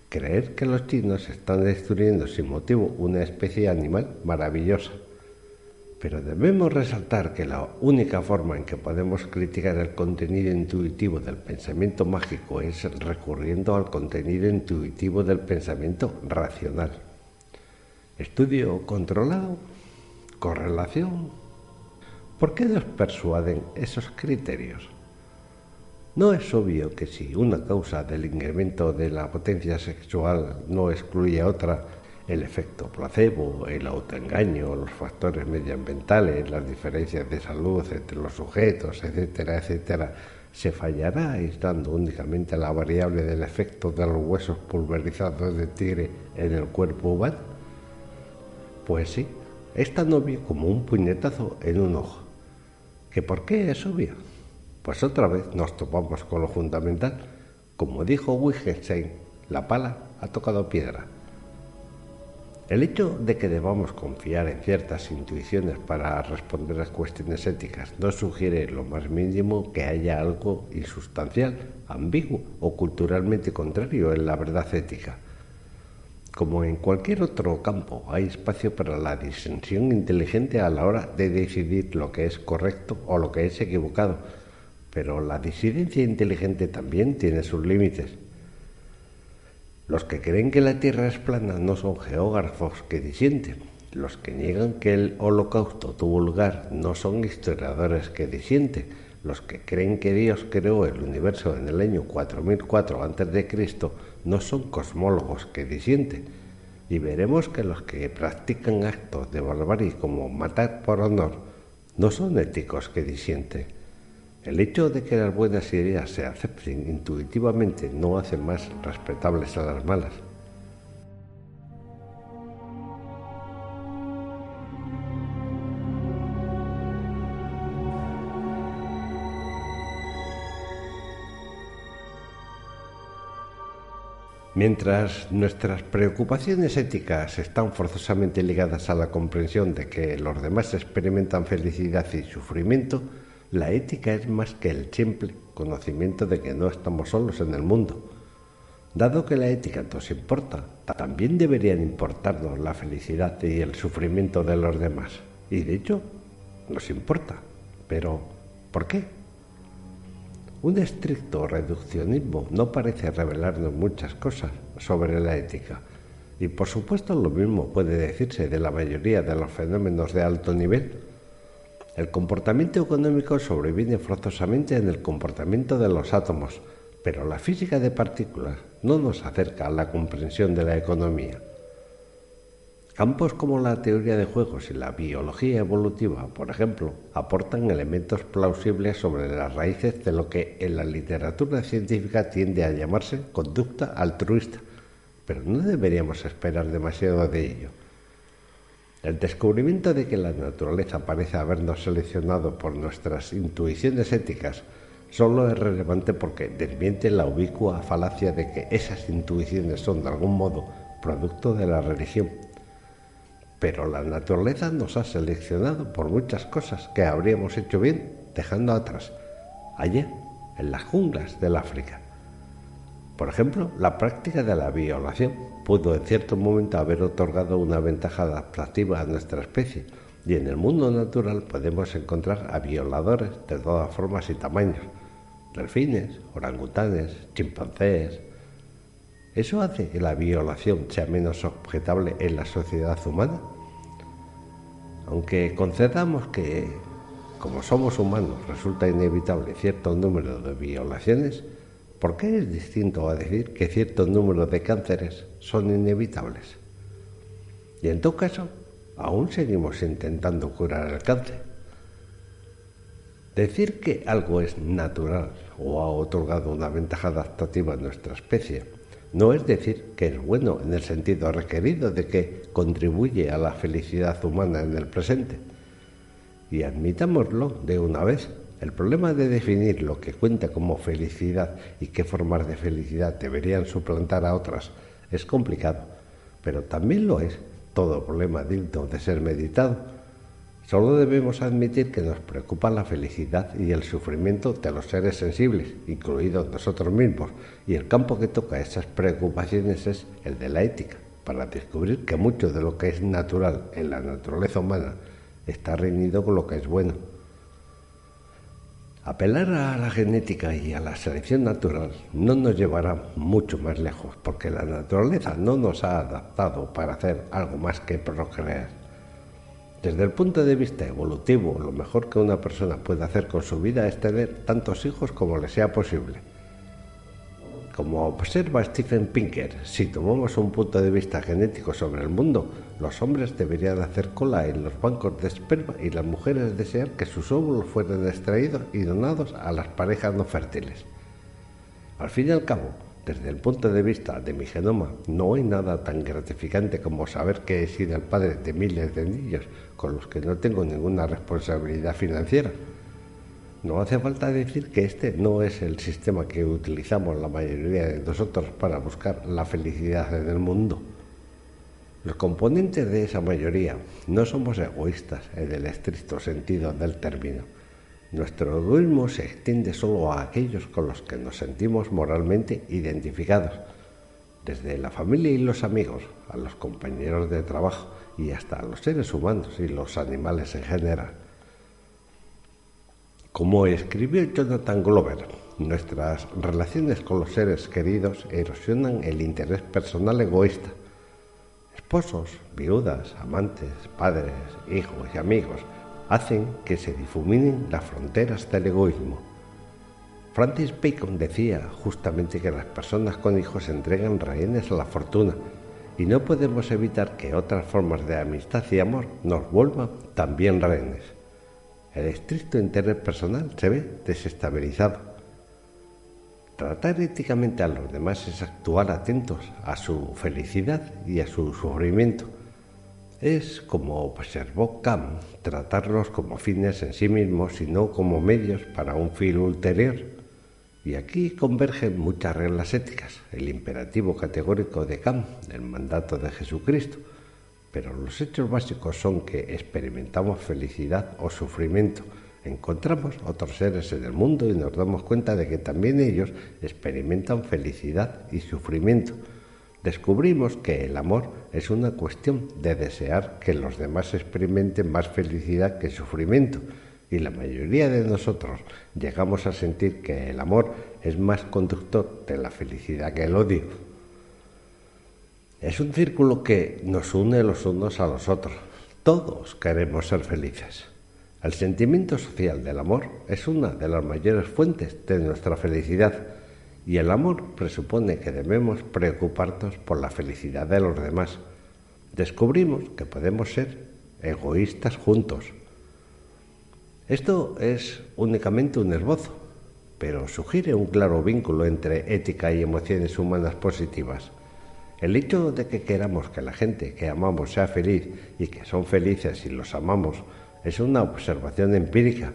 [SPEAKER 2] creer que los chinos están destruyendo sin motivo una especie animal maravillosa. Pero debemos resaltar que la única forma en que podemos criticar el contenido intuitivo del pensamiento mágico es recurriendo al contenido intuitivo del pensamiento racional. Estudio controlado, correlación. ¿Por qué nos persuaden esos criterios? No es obvio que si una causa del incremento de la potencia sexual no excluye a otra, el efecto placebo, el autoengaño, los factores medioambientales, las diferencias de salud entre los sujetos, etcétera, etcétera, se fallará aislando únicamente la variable del efecto de los huesos pulverizados de tigre en el cuerpo humano? Pues sí, es tan obvio como un puñetazo en un ojo. ¿Que por qué es obvio? Pues otra vez nos topamos con lo fundamental. Como dijo Wittgenstein, la pala ha tocado piedra. El hecho de que debamos confiar en ciertas intuiciones para responder a cuestiones éticas no sugiere lo más mínimo que haya algo insustancial, ambiguo o culturalmente contrario en la verdad ética. Como en cualquier otro campo, hay espacio para la disensión inteligente a la hora de decidir lo que es correcto o lo que es equivocado pero la disidencia inteligente también tiene sus límites. Los que creen que la Tierra es plana no son geógrafos que disienten. Los que niegan que el holocausto tuvo lugar no son historiadores que disienten. Los que creen que Dios creó el universo en el año 4004 a.C. no son cosmólogos que disienten. Y veremos que los que practican actos de barbarie como matar por honor no son éticos que disienten. El hecho de que las buenas ideas se acepten intuitivamente no hace más respetables a las malas. Mientras nuestras preocupaciones éticas están forzosamente ligadas a la comprensión de que los demás experimentan felicidad y sufrimiento, la ética es más que el simple conocimiento de que no estamos solos en el mundo. Dado que la ética nos importa, también deberían importarnos la felicidad y el sufrimiento de los demás. Y de hecho, nos importa. Pero, ¿por qué? Un estricto reduccionismo no parece revelarnos muchas cosas sobre la ética. Y por supuesto lo mismo puede decirse de la mayoría de los fenómenos de alto nivel. El comportamiento económico sobreviene forzosamente en el comportamiento de los átomos, pero la física de partículas no nos acerca a la comprensión de la economía. Campos como la teoría de juegos y la biología evolutiva, por ejemplo, aportan elementos plausibles sobre las raíces de lo que en la literatura científica tiende a llamarse conducta altruista, pero no deberíamos esperar demasiado de ello. El descubrimiento de que la naturaleza parece habernos seleccionado por nuestras intuiciones éticas solo es relevante porque desmiente la ubicua falacia de que esas intuiciones son de algún modo producto de la religión. Pero la naturaleza nos ha seleccionado por muchas cosas que habríamos hecho bien dejando atrás, ayer, en las junglas del África. Por ejemplo, la práctica de la violación pudo en cierto momento haber otorgado una ventaja adaptativa a nuestra especie, y en el mundo natural podemos encontrar a violadores de todas formas y tamaños, delfines, orangutanes, chimpancés. ¿Eso hace que la violación sea menos objetable en la sociedad humana? Aunque concedamos que, como somos humanos, resulta inevitable cierto número de violaciones, ¿por qué es distinto a decir que cierto número de cánceres son inevitables? Y en todo caso, aún seguimos intentando curar el cáncer. Decir que algo es natural o ha otorgado una ventaja adaptativa a nuestra especie no es decir que es bueno en el sentido requerido de que contribuye a la felicidad humana en el presente. Y admitámoslo de una vez. El problema de definir lo que cuenta como felicidad y qué formas de felicidad deberían suplantar a otras es complicado, pero también lo es todo problema digno de ser meditado Solo debemos admitir que nos preocupa la felicidad y el sufrimiento de los seres sensibles, incluidos nosotros mismos, y el campo que toca esas preocupaciones es el de la ética, para descubrir que mucho de lo que es natural en la naturaleza humana está reunido con lo que es bueno. Apelar a la genética y a la selección natural no nos llevará mucho más lejos, porque la naturaleza no nos ha adaptado para hacer algo más que procrear. Desde el punto de vista evolutivo, lo mejor que una persona puede hacer con su vida es tener tantos hijos como le sea posible. Como observa Stephen Pinker, si tomamos un punto de vista genético sobre el mundo, los hombres deberían hacer cola en los bancos de esperma y las mujeres desear que sus óvulos fueran extraídos y donados a las parejas no fértiles. Al fin y al cabo, desde el punto de vista de mi genoma, no hay nada tan gratificante como saber que he sido el padre de miles de niños con los que no tengo ninguna responsabilidad financiera. No hace falta decir que este no es el sistema que utilizamos la mayoría de nosotros para buscar la felicidad en el mundo. Los componentes de esa mayoría no somos egoístas en el estricto sentido del término nuestro egoísmo se extiende solo a aquellos con los que nos sentimos moralmente identificados, desde la familia y los amigos, a los compañeros de trabajo y hasta a los seres humanos y los animales en general. Como escribió Jonathan Glover, nuestras relaciones con los seres queridos erosionan el interés personal egoísta. Esposos, viudas, amantes, padres, hijos y amigos hacen que se difuminen las fronteras del egoísmo. Francis Bacon decía justamente que las personas con hijos entregan rehenes a la fortuna y no podemos evitar que otras formas de amistad y amor nos vuelvan también rehenes. El estricto interés personal se ve desestabilizado. Tratar éticamente a los demás es actuar atentos a su felicidad y a su sufrimiento es, como observó Kant, tratarlos como fines en sí mismos y no como medios para un fin ulterior. Y aquí convergen muchas reglas éticas, el imperativo categórico de Kant, el mandato de Jesucristo, pero los hechos básicos son que experimentamos felicidad o sufrimiento encontramos otros seres en el mundo y nos damos cuenta de que también ellos experimentan felicidad y sufrimiento. Descubrimos que el amor es una cuestión de desear que los demás experimenten más felicidad que sufrimiento y la mayoría de nosotros llegamos a sentir que el amor es más conductor de la felicidad que el odio. Es un círculo que nos une los unos a los otros. Todos queremos ser felices. El sentimiento social del amor es una de las mayores fuentes de nuestra felicidad y el amor presupone que debemos preocuparnos por la felicidad de los demás. Descubrimos que podemos ser egoístas juntos. Esto es únicamente un esbozo, pero sugiere un claro vínculo entre ética y emociones humanas positivas. El hecho de que queramos que la gente que amamos sea feliz y que son felices y los amamos es una observación empírica.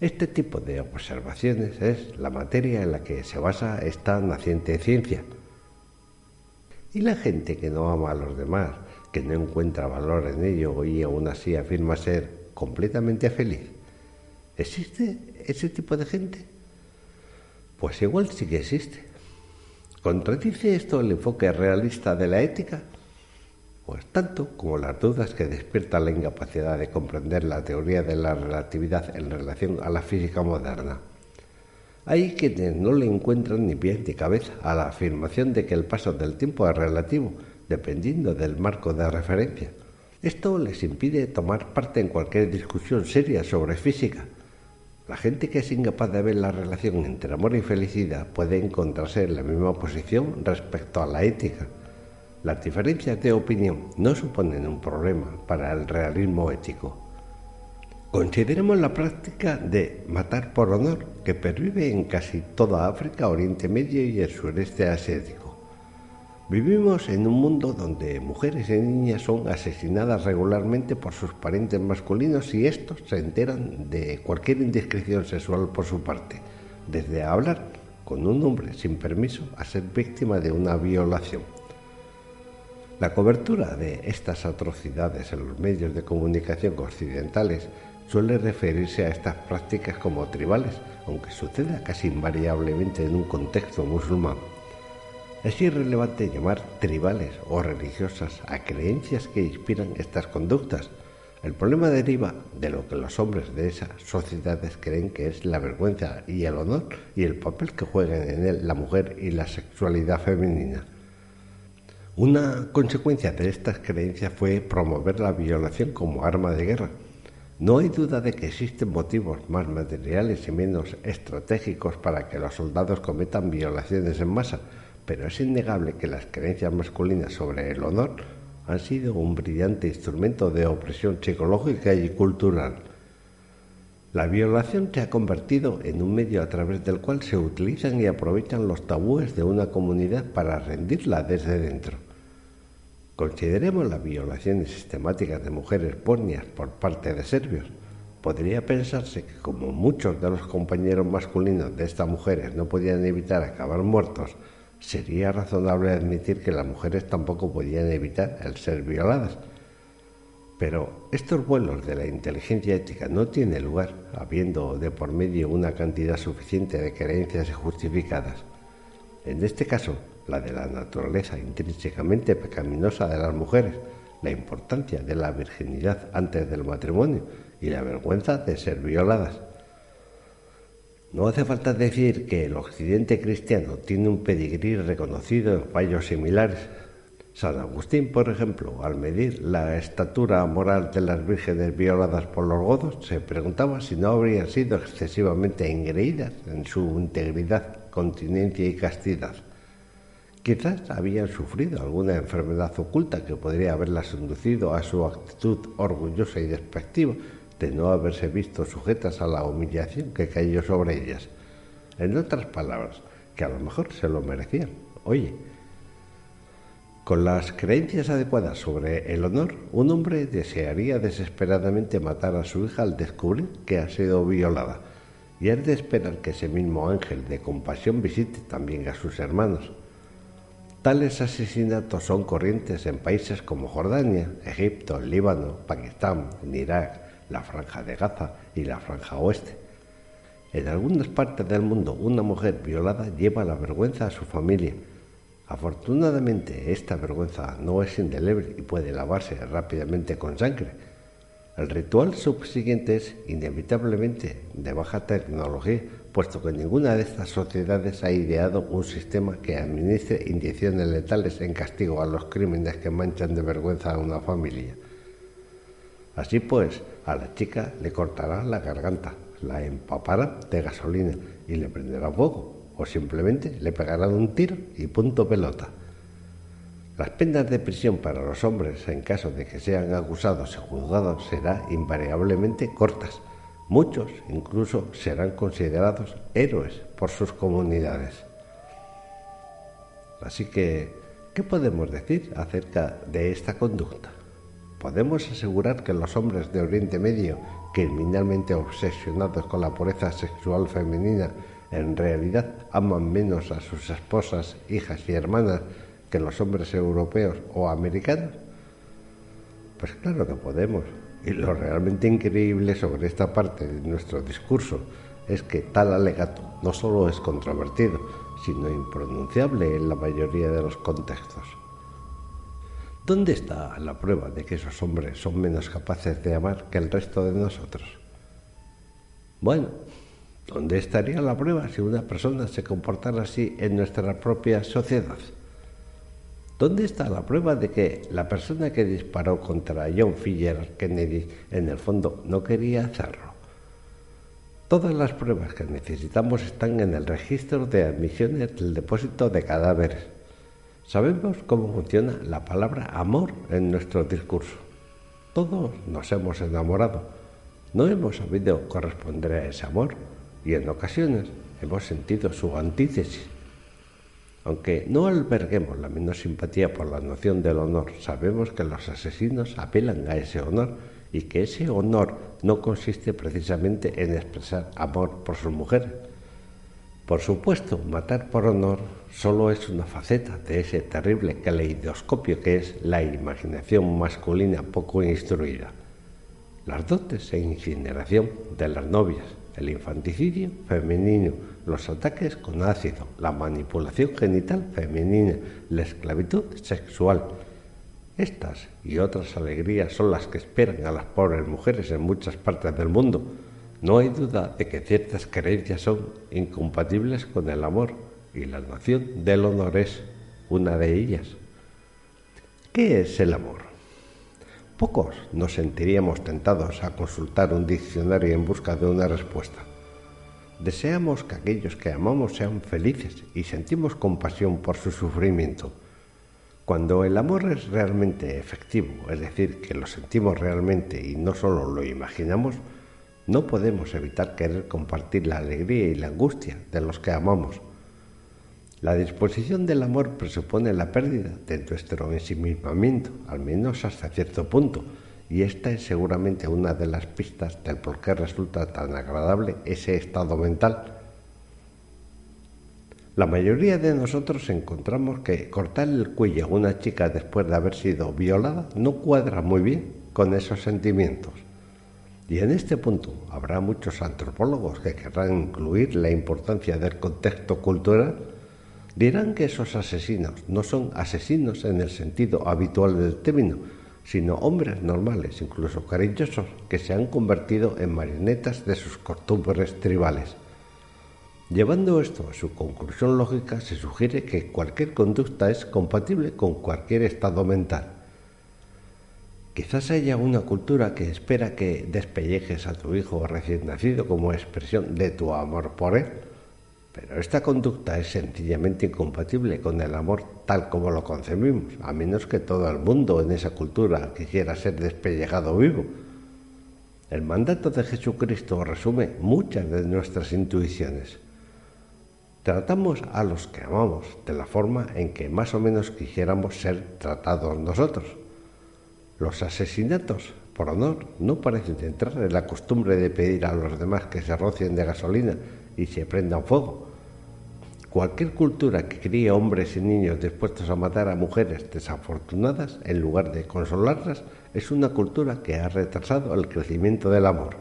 [SPEAKER 2] Este tipo de observaciones es la materia en la que se basa esta naciente ciencia. Y la gente que no ama a los demás, que no encuentra valor en ello y aún así afirma ser completamente feliz. ¿Existe ese tipo de gente? Pues igual sí que existe. ¿Contradice esto el enfoque realista de la ética? Pues tanto como las dudas que despierta la incapacidad de comprender la teoría de la relatividad en relación a la física moderna. Hay quienes no le encuentran ni pie ni cabeza a la afirmación de que el paso del tiempo es relativo, dependiendo del marco de referencia. Esto les impide tomar parte en cualquier discusión seria sobre física. La gente que es incapaz de ver la relación entre amor y felicidad puede encontrarse en la misma posición respecto a la ética. Las diferencias de opinión no suponen un problema para el realismo ético. Consideremos la práctica de matar por honor que pervive en casi toda África, Oriente Medio y el sureste asiático. Vivimos en un mundo donde mujeres y niñas son asesinadas regularmente por sus parientes masculinos y estos se enteran de cualquier indiscreción sexual por su parte, desde hablar con un hombre sin permiso a ser víctima de una violación. La cobertura de estas atrocidades en los medios de comunicación occidentales suele referirse a estas prácticas como tribales, aunque suceda casi invariablemente en un contexto musulmán. Es irrelevante llamar tribales o religiosas a creencias que inspiran estas conductas. El problema deriva de lo que los hombres de esas sociedades creen que es la vergüenza y el honor y el papel que juegan en él la mujer y la sexualidad femenina. Una consecuencia de estas creencias fue promover la violación como arma de guerra. No hay duda de que existen motivos más materiales y menos estratégicos para que los soldados cometan violaciones en masa, pero es innegable que las creencias masculinas sobre el honor han sido un brillante instrumento de opresión psicológica y cultural. La violación se ha convertido en un medio a través del cual se utilizan y aprovechan los tabúes de una comunidad para rendirla desde dentro. Consideremos las violaciones sistemáticas de mujeres bosnias por parte de serbios. Podría pensarse que como muchos de los compañeros masculinos de estas mujeres no podían evitar acabar muertos, sería razonable admitir que las mujeres tampoco podían evitar el ser violadas. Pero estos vuelos de la inteligencia ética no tienen lugar habiendo de por medio una cantidad suficiente de creencias justificadas. En este caso, la de la naturaleza intrínsecamente pecaminosa de las mujeres, la importancia de la virginidad antes del matrimonio y la vergüenza de ser violadas. No hace falta decir que el occidente cristiano tiene un pedigrí reconocido en fallos similares. San Agustín, por ejemplo, al medir la estatura moral de las vírgenes violadas por los godos, se preguntaba si no habrían sido excesivamente engreídas en su integridad, continencia y castidad. Quizás habían sufrido alguna enfermedad oculta que podría haberlas inducido a su actitud orgullosa y despectiva de no haberse visto sujetas a la humillación que cayó sobre ellas. En otras palabras, que a lo mejor se lo merecían. Oye, con las creencias adecuadas sobre el honor, un hombre desearía desesperadamente matar a su hija al descubrir que ha sido violada, y es de esperar que ese mismo ángel de compasión visite también a sus hermanos. Tales asesinatos son corrientes en países como Jordania, Egipto, Líbano, Pakistán, Irak, la franja de Gaza y la franja oeste. En algunas partes del mundo una mujer violada lleva la vergüenza a su familia. Afortunadamente esta vergüenza no es indeleble y puede lavarse rápidamente con sangre. El ritual subsiguiente es inevitablemente de baja tecnología, puesto que ninguna de estas sociedades ha ideado un sistema que administre inyecciones letales en castigo a los crímenes que manchan de vergüenza a una familia. Así pues, a la chica le cortará la garganta, la empapará de gasolina y le prenderá fuego, o simplemente le pegarán un tiro y punto pelota. Las penas de prisión para los hombres en caso de que sean acusados y juzgados serán invariablemente cortas. Muchos incluso serán considerados héroes por sus comunidades. Así que, ¿qué podemos decir acerca de esta conducta? ¿Podemos asegurar que los hombres de Oriente Medio, criminalmente obsesionados con la pureza sexual femenina, en realidad aman menos a sus esposas, hijas y hermanas que los hombres europeos o americanos? Pues claro que podemos. Y lo realmente increíble sobre esta parte de nuestro discurso es que tal alegato no solo es controvertido, sino impronunciable en la mayoría de los contextos. ¿Dónde está la prueba de que esos hombres son menos capaces de amar que el resto de nosotros? Bueno, ¿dónde estaría la prueba si una persona se comportara así en nuestra propia sociedad? ¿Dónde está la prueba de que la persona que disparó contra John F. Kennedy en el fondo no quería hacerlo? Todas las pruebas que necesitamos están en el registro de admisiones del depósito de cadáveres. Sabemos cómo funciona la palabra amor en nuestro discurso. Todos nos hemos enamorado. No hemos sabido corresponder a ese amor y en ocasiones hemos sentido su antítesis. Aunque no alberguemos la menor simpatía por la noción del honor, sabemos que los asesinos apelan a ese honor y que ese honor no consiste precisamente en expresar amor por sus mujeres, por supuesto, matar por honor solo es una faceta de ese terrible caleidoscopio que es la imaginación masculina poco instruida. Las dotes e incineración de las novias, el infanticidio femenino, los ataques con ácido, la manipulación genital femenina, la esclavitud sexual. Estas y otras alegrías son las que esperan a las pobres mujeres en muchas partes del mundo no hay duda de que ciertas creencias son incompatibles con el amor y la nación del honor es una de ellas. ¿Qué es el amor? Pocos nos sentiríamos tentados a consultar un diccionario en busca de una respuesta. Deseamos que aquellos que amamos sean felices y sentimos compasión por su sufrimiento. Cuando el amor es realmente efectivo, es decir, que lo sentimos realmente y no solo lo imaginamos, no podemos evitar querer compartir la alegría y la angustia de los que amamos. La disposición del amor presupone la pérdida de nuestro ensimismamiento, al menos hasta cierto punto, y esta es seguramente una de las pistas del por qué resulta tan agradable ese estado mental. La mayoría de nosotros encontramos que cortar el cuello a una chica después de haber sido violada no cuadra muy bien con esos sentimientos. Y en este punto habrá muchos antropólogos que querrán incluir la importancia del contexto cultural. Dirán que esos asesinos no son asesinos en el sentido habitual del término, sino hombres normales, incluso cariñosos, que se han convertido en marionetas de sus costumbres tribales. Llevando esto a su conclusión lógica, se sugiere que cualquier conducta es compatible con cualquier estado mental. Quizás haya una cultura que espera que despellejes a tu hijo recién nacido como expresión de tu amor por él, pero esta conducta es sencillamente incompatible con el amor tal como lo concebimos, a menos que todo el mundo en esa cultura quisiera ser despellejado vivo. El mandato de Jesucristo resume muchas de nuestras intuiciones. Tratamos a los que amamos de la forma en que más o menos quisiéramos ser tratados nosotros. Los asesinatos por honor no parecen entrar en la costumbre de pedir a los demás que se rocien de gasolina y se prendan fuego. Cualquier cultura que críe hombres y niños dispuestos a matar a mujeres desafortunadas, en lugar de consolarlas, es una cultura que ha retrasado el crecimiento del amor.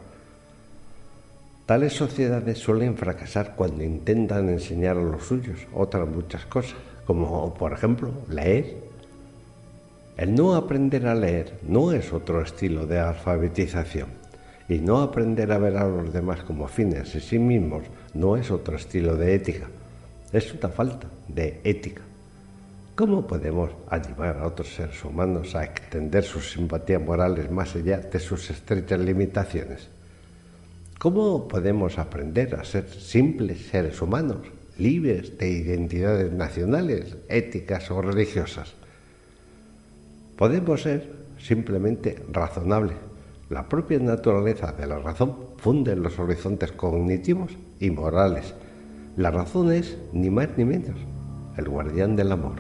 [SPEAKER 2] Tales sociedades suelen fracasar cuando intentan enseñar a los suyos otras muchas cosas, como por ejemplo leer. El no aprender a leer no es otro estilo de alfabetización y no aprender a ver a los demás como fines en sí mismos no es otro estilo de ética. Es una falta de ética. ¿Cómo podemos animar a otros seres humanos a extender sus simpatías morales más allá de sus estrechas limitaciones? ¿Cómo podemos aprender a ser simples seres humanos, libres de identidades nacionales, éticas o religiosas? Podemos ser simplemente razonables. La propia naturaleza de la razón funde los horizontes cognitivos y morales. La razón es, ni más ni menos, el guardián del amor.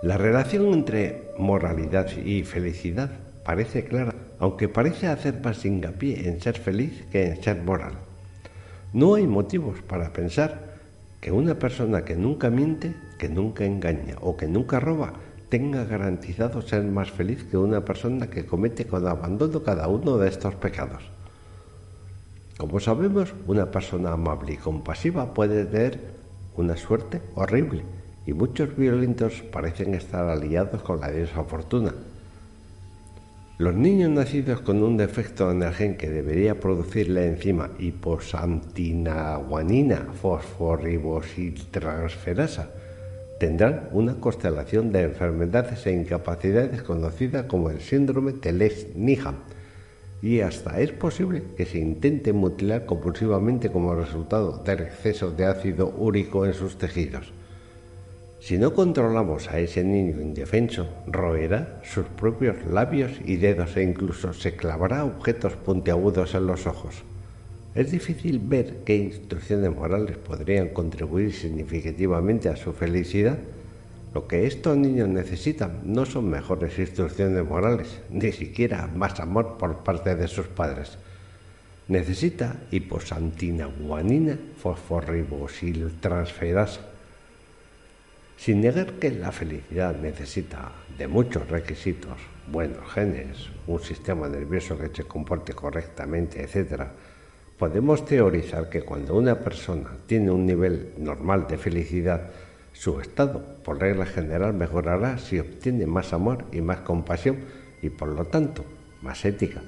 [SPEAKER 2] La relación entre moralidad y felicidad parece clara, aunque parece hacer más hincapié en ser feliz que en ser moral. No hay motivos para pensar que una persona que nunca miente, que nunca engaña o que nunca roba tenga garantizado ser más feliz que una persona que comete con abandono cada uno de estos pecados. Como sabemos, una persona amable y compasiva puede tener una suerte horrible y muchos violentos parecen estar aliados con la diosa fortuna. Los niños nacidos con un defecto en el gen que debería producir la enzima hiposantinaguanina fosforibosiltransferasa tendrán una constelación de enfermedades e incapacidades conocida como el síndrome de Lesch-Nyhan y hasta es posible que se intente mutilar compulsivamente como resultado del exceso de ácido úrico en sus tejidos. Si no controlamos a ese niño indefenso, roerá sus propios labios y dedos e incluso se clavará objetos puntiagudos en los ojos. Es difícil ver qué instrucciones morales podrían contribuir significativamente a su felicidad. Lo que estos niños necesitan no son mejores instrucciones morales, ni siquiera más amor por parte de sus padres. Necesita hiposantina guanina fosforibosiltransferasa sin negar que la felicidad necesita de muchos requisitos, buenos genes, un sistema nervioso que se comporte correctamente, etc., podemos teorizar que cuando una persona tiene un nivel normal de felicidad, su estado, por regla general, mejorará si obtiene más amor y más compasión y, por lo tanto, más ética.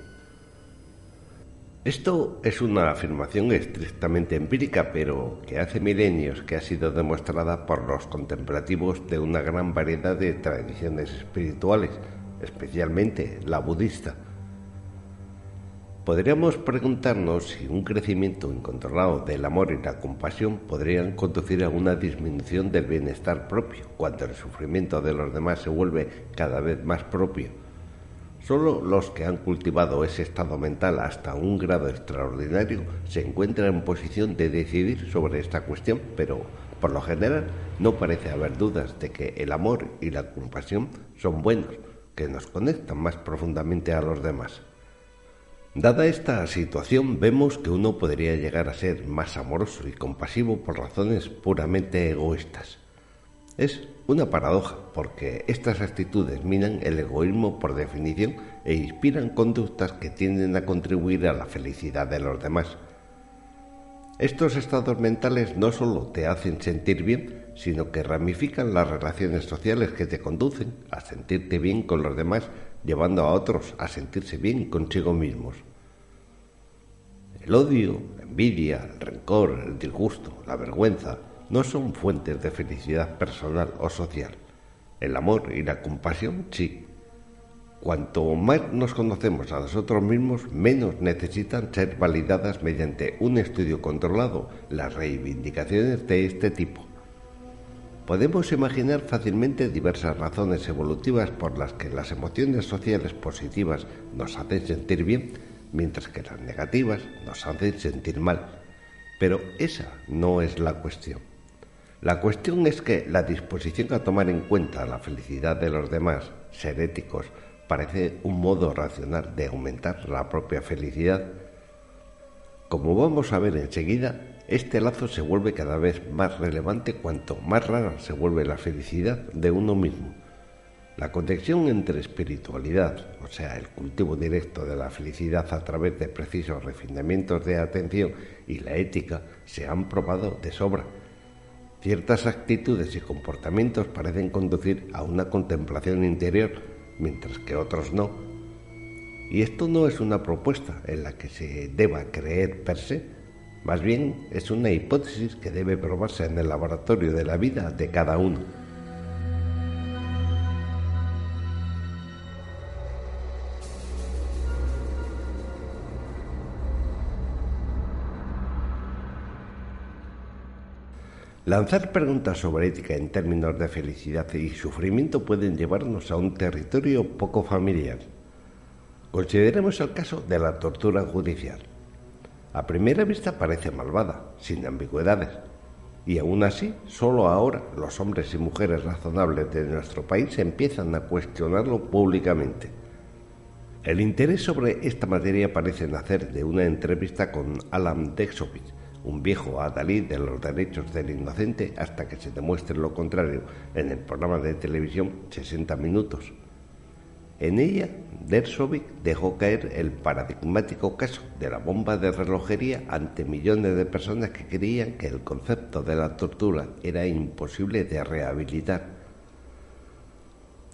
[SPEAKER 2] Esto es una afirmación estrictamente empírica, pero que hace milenios que ha sido demostrada por los contemplativos de una gran variedad de tradiciones espirituales, especialmente la budista. Podríamos preguntarnos si un crecimiento incontrolado del amor y la compasión podrían conducir a una disminución del bienestar propio, cuando el sufrimiento de los demás se vuelve cada vez más propio Solo los que han cultivado ese estado mental hasta un grado extraordinario se encuentran en posición de decidir sobre esta cuestión, pero por lo general no parece haber dudas de que el amor y la compasión son buenos, que nos conectan más profundamente a los demás. Dada esta situación, vemos que uno podría llegar a ser más amoroso y compasivo por razones puramente egoístas. Es una paradoja, porque estas actitudes minan el egoísmo por definición e inspiran conductas que tienden a contribuir a la felicidad de los demás. Estos estados mentales no solo te hacen sentir bien, sino que ramifican las relaciones sociales que te conducen a sentirte bien con los demás, llevando a otros a sentirse bien consigo mismos. El odio, la envidia, el rencor, el disgusto, la vergüenza, no son fuentes de felicidad personal o social. El amor y la compasión sí. Cuanto más nos conocemos a nosotros mismos, menos necesitan ser validadas mediante un estudio controlado las reivindicaciones de este tipo. Podemos imaginar fácilmente diversas razones evolutivas por las que las emociones sociales positivas nos hacen sentir bien, mientras que las negativas nos hacen sentir mal. Pero esa no es la cuestión. La cuestión es que la disposición a tomar en cuenta la felicidad de los demás, ser éticos, parece un modo racional de aumentar la propia felicidad. Como vamos a ver enseguida, este lazo se vuelve cada vez más relevante cuanto más rara se vuelve la felicidad de uno mismo. La conexión entre espiritualidad, o sea, el cultivo directo de la felicidad a través de precisos refinamientos de atención y la ética, se han probado de sobra. Ciertas actitudes y comportamientos parecen conducir a una contemplación interior, mientras que otros no. Y esto no es una propuesta en la que se deba creer per se, más bien es una hipótesis que debe probarse en el laboratorio de la vida de cada uno. Lanzar preguntas sobre ética en términos de felicidad y sufrimiento pueden llevarnos a un territorio poco familiar. Consideremos el caso de la tortura judicial. A primera vista parece malvada, sin ambigüedades, y aún así, solo ahora los hombres y mujeres razonables de nuestro país empiezan a cuestionarlo públicamente. El interés sobre esta materia parece nacer de una entrevista con Alan Dexovich, un viejo adalid de los derechos del inocente hasta que se demuestre lo contrario en el programa de televisión 60 minutos. En ella, Dershowitz dejó caer el paradigmático caso de la bomba de relojería ante millones de personas que creían que el concepto de la tortura era imposible de rehabilitar.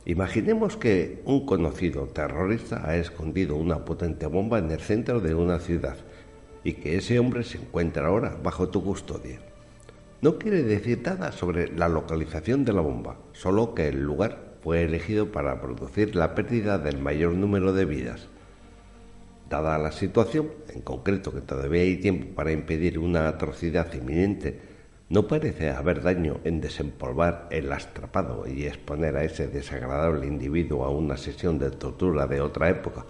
[SPEAKER 2] Imaginemos que un conocido terrorista ha escondido una potente bomba en el centro de una ciudad y que ese hombre se encuentra ahora bajo tu custodia. No quiere decir nada sobre la localización de la bomba, solo que el lugar fue elegido para producir la pérdida del mayor número de vidas. Dada la situación, en concreto que todavía hay tiempo para impedir una atrocidad inminente, no parece haber daño en desempolvar el astrapado y exponer a ese desagradable individuo a una sesión de tortura de otra época,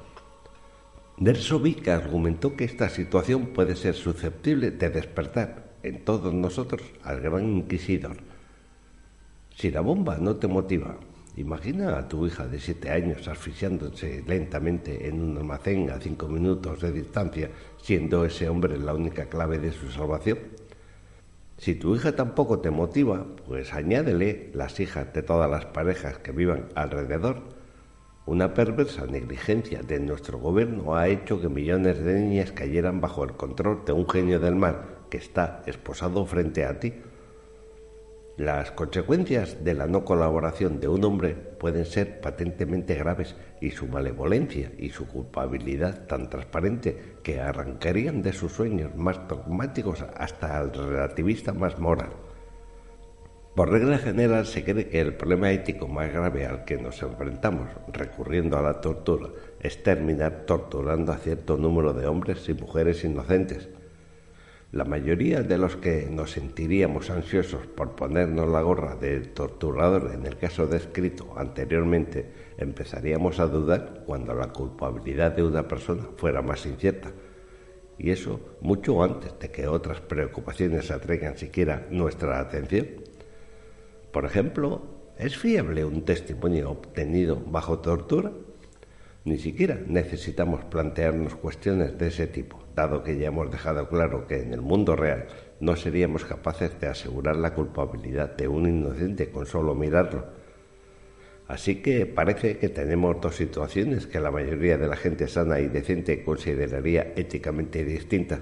[SPEAKER 2] Dersovic argumentó que esta situación puede ser susceptible de despertar en todos nosotros al gran inquisidor. Si la bomba no te motiva, imagina a tu hija de siete años asfixiándose lentamente en un almacén a cinco minutos de distancia, siendo ese hombre la única clave de su salvación. Si tu hija tampoco te motiva, pues añádele las hijas de todas las parejas que vivan alrededor una perversa negligencia de nuestro gobierno ha hecho que millones de niñas cayeran bajo el control de un genio del mal que está esposado frente a ti. Las consecuencias de la no colaboración de un hombre pueden ser patentemente graves y su malevolencia y su culpabilidad tan transparente que arrancarían de sus sueños más dogmáticos hasta al relativista más moral. Por regla general se cree que el problema ético más grave al que nos enfrentamos recurriendo a la tortura es terminar torturando a cierto número de hombres y mujeres inocentes. La mayoría de los que nos sentiríamos ansiosos por ponernos la gorra del torturador en el caso descrito anteriormente empezaríamos a dudar cuando la culpabilidad de una persona fuera más incierta. Y eso mucho antes de que otras preocupaciones atraigan siquiera nuestra atención. Por ejemplo, ¿es fiable un testimonio obtenido bajo tortura? Ni siquiera necesitamos plantearnos cuestiones de ese tipo, dado que ya hemos dejado claro que en el mundo real no seríamos capaces de asegurar la culpabilidad de un inocente con solo mirarlo. Así que parece que tenemos dos situaciones que la mayoría de la gente sana y decente consideraría éticamente distintas.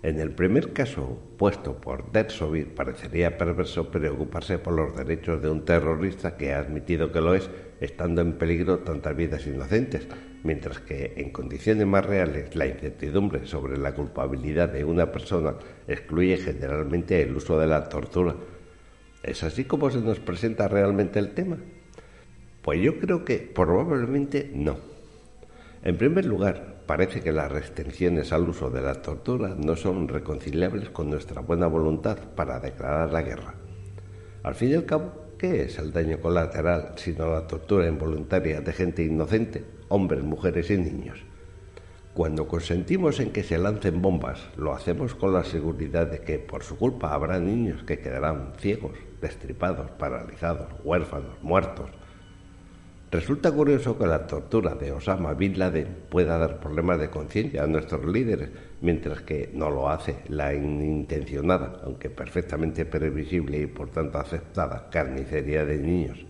[SPEAKER 2] En el primer caso puesto por Dershowitz parecería perverso preocuparse por los derechos de un terrorista que ha admitido que lo es, estando en peligro tantas vidas inocentes, mientras que en condiciones más reales la incertidumbre sobre la culpabilidad de una persona excluye generalmente el uso de la tortura. ¿Es así como se nos presenta realmente el tema? Pues yo creo que probablemente no. En primer lugar, parece que las restricciones al uso de la tortura no son reconciliables con nuestra buena voluntad para declarar la guerra. Al fin y al cabo, ¿qué es el daño colateral sino la tortura involuntaria de gente inocente, hombres, mujeres y niños? Cuando consentimos en que se lancen bombas, lo hacemos con la seguridad de que por su culpa habrá niños que quedarán ciegos, destripados, paralizados, huérfanos, muertos. Resulta curioso que la tortura de Osama Bin Laden pueda dar problemas de conciencia a nuestros líderes, mientras que no lo hace la inintencionada, aunque perfectamente previsible y por tanto aceptada, carnicería de niños.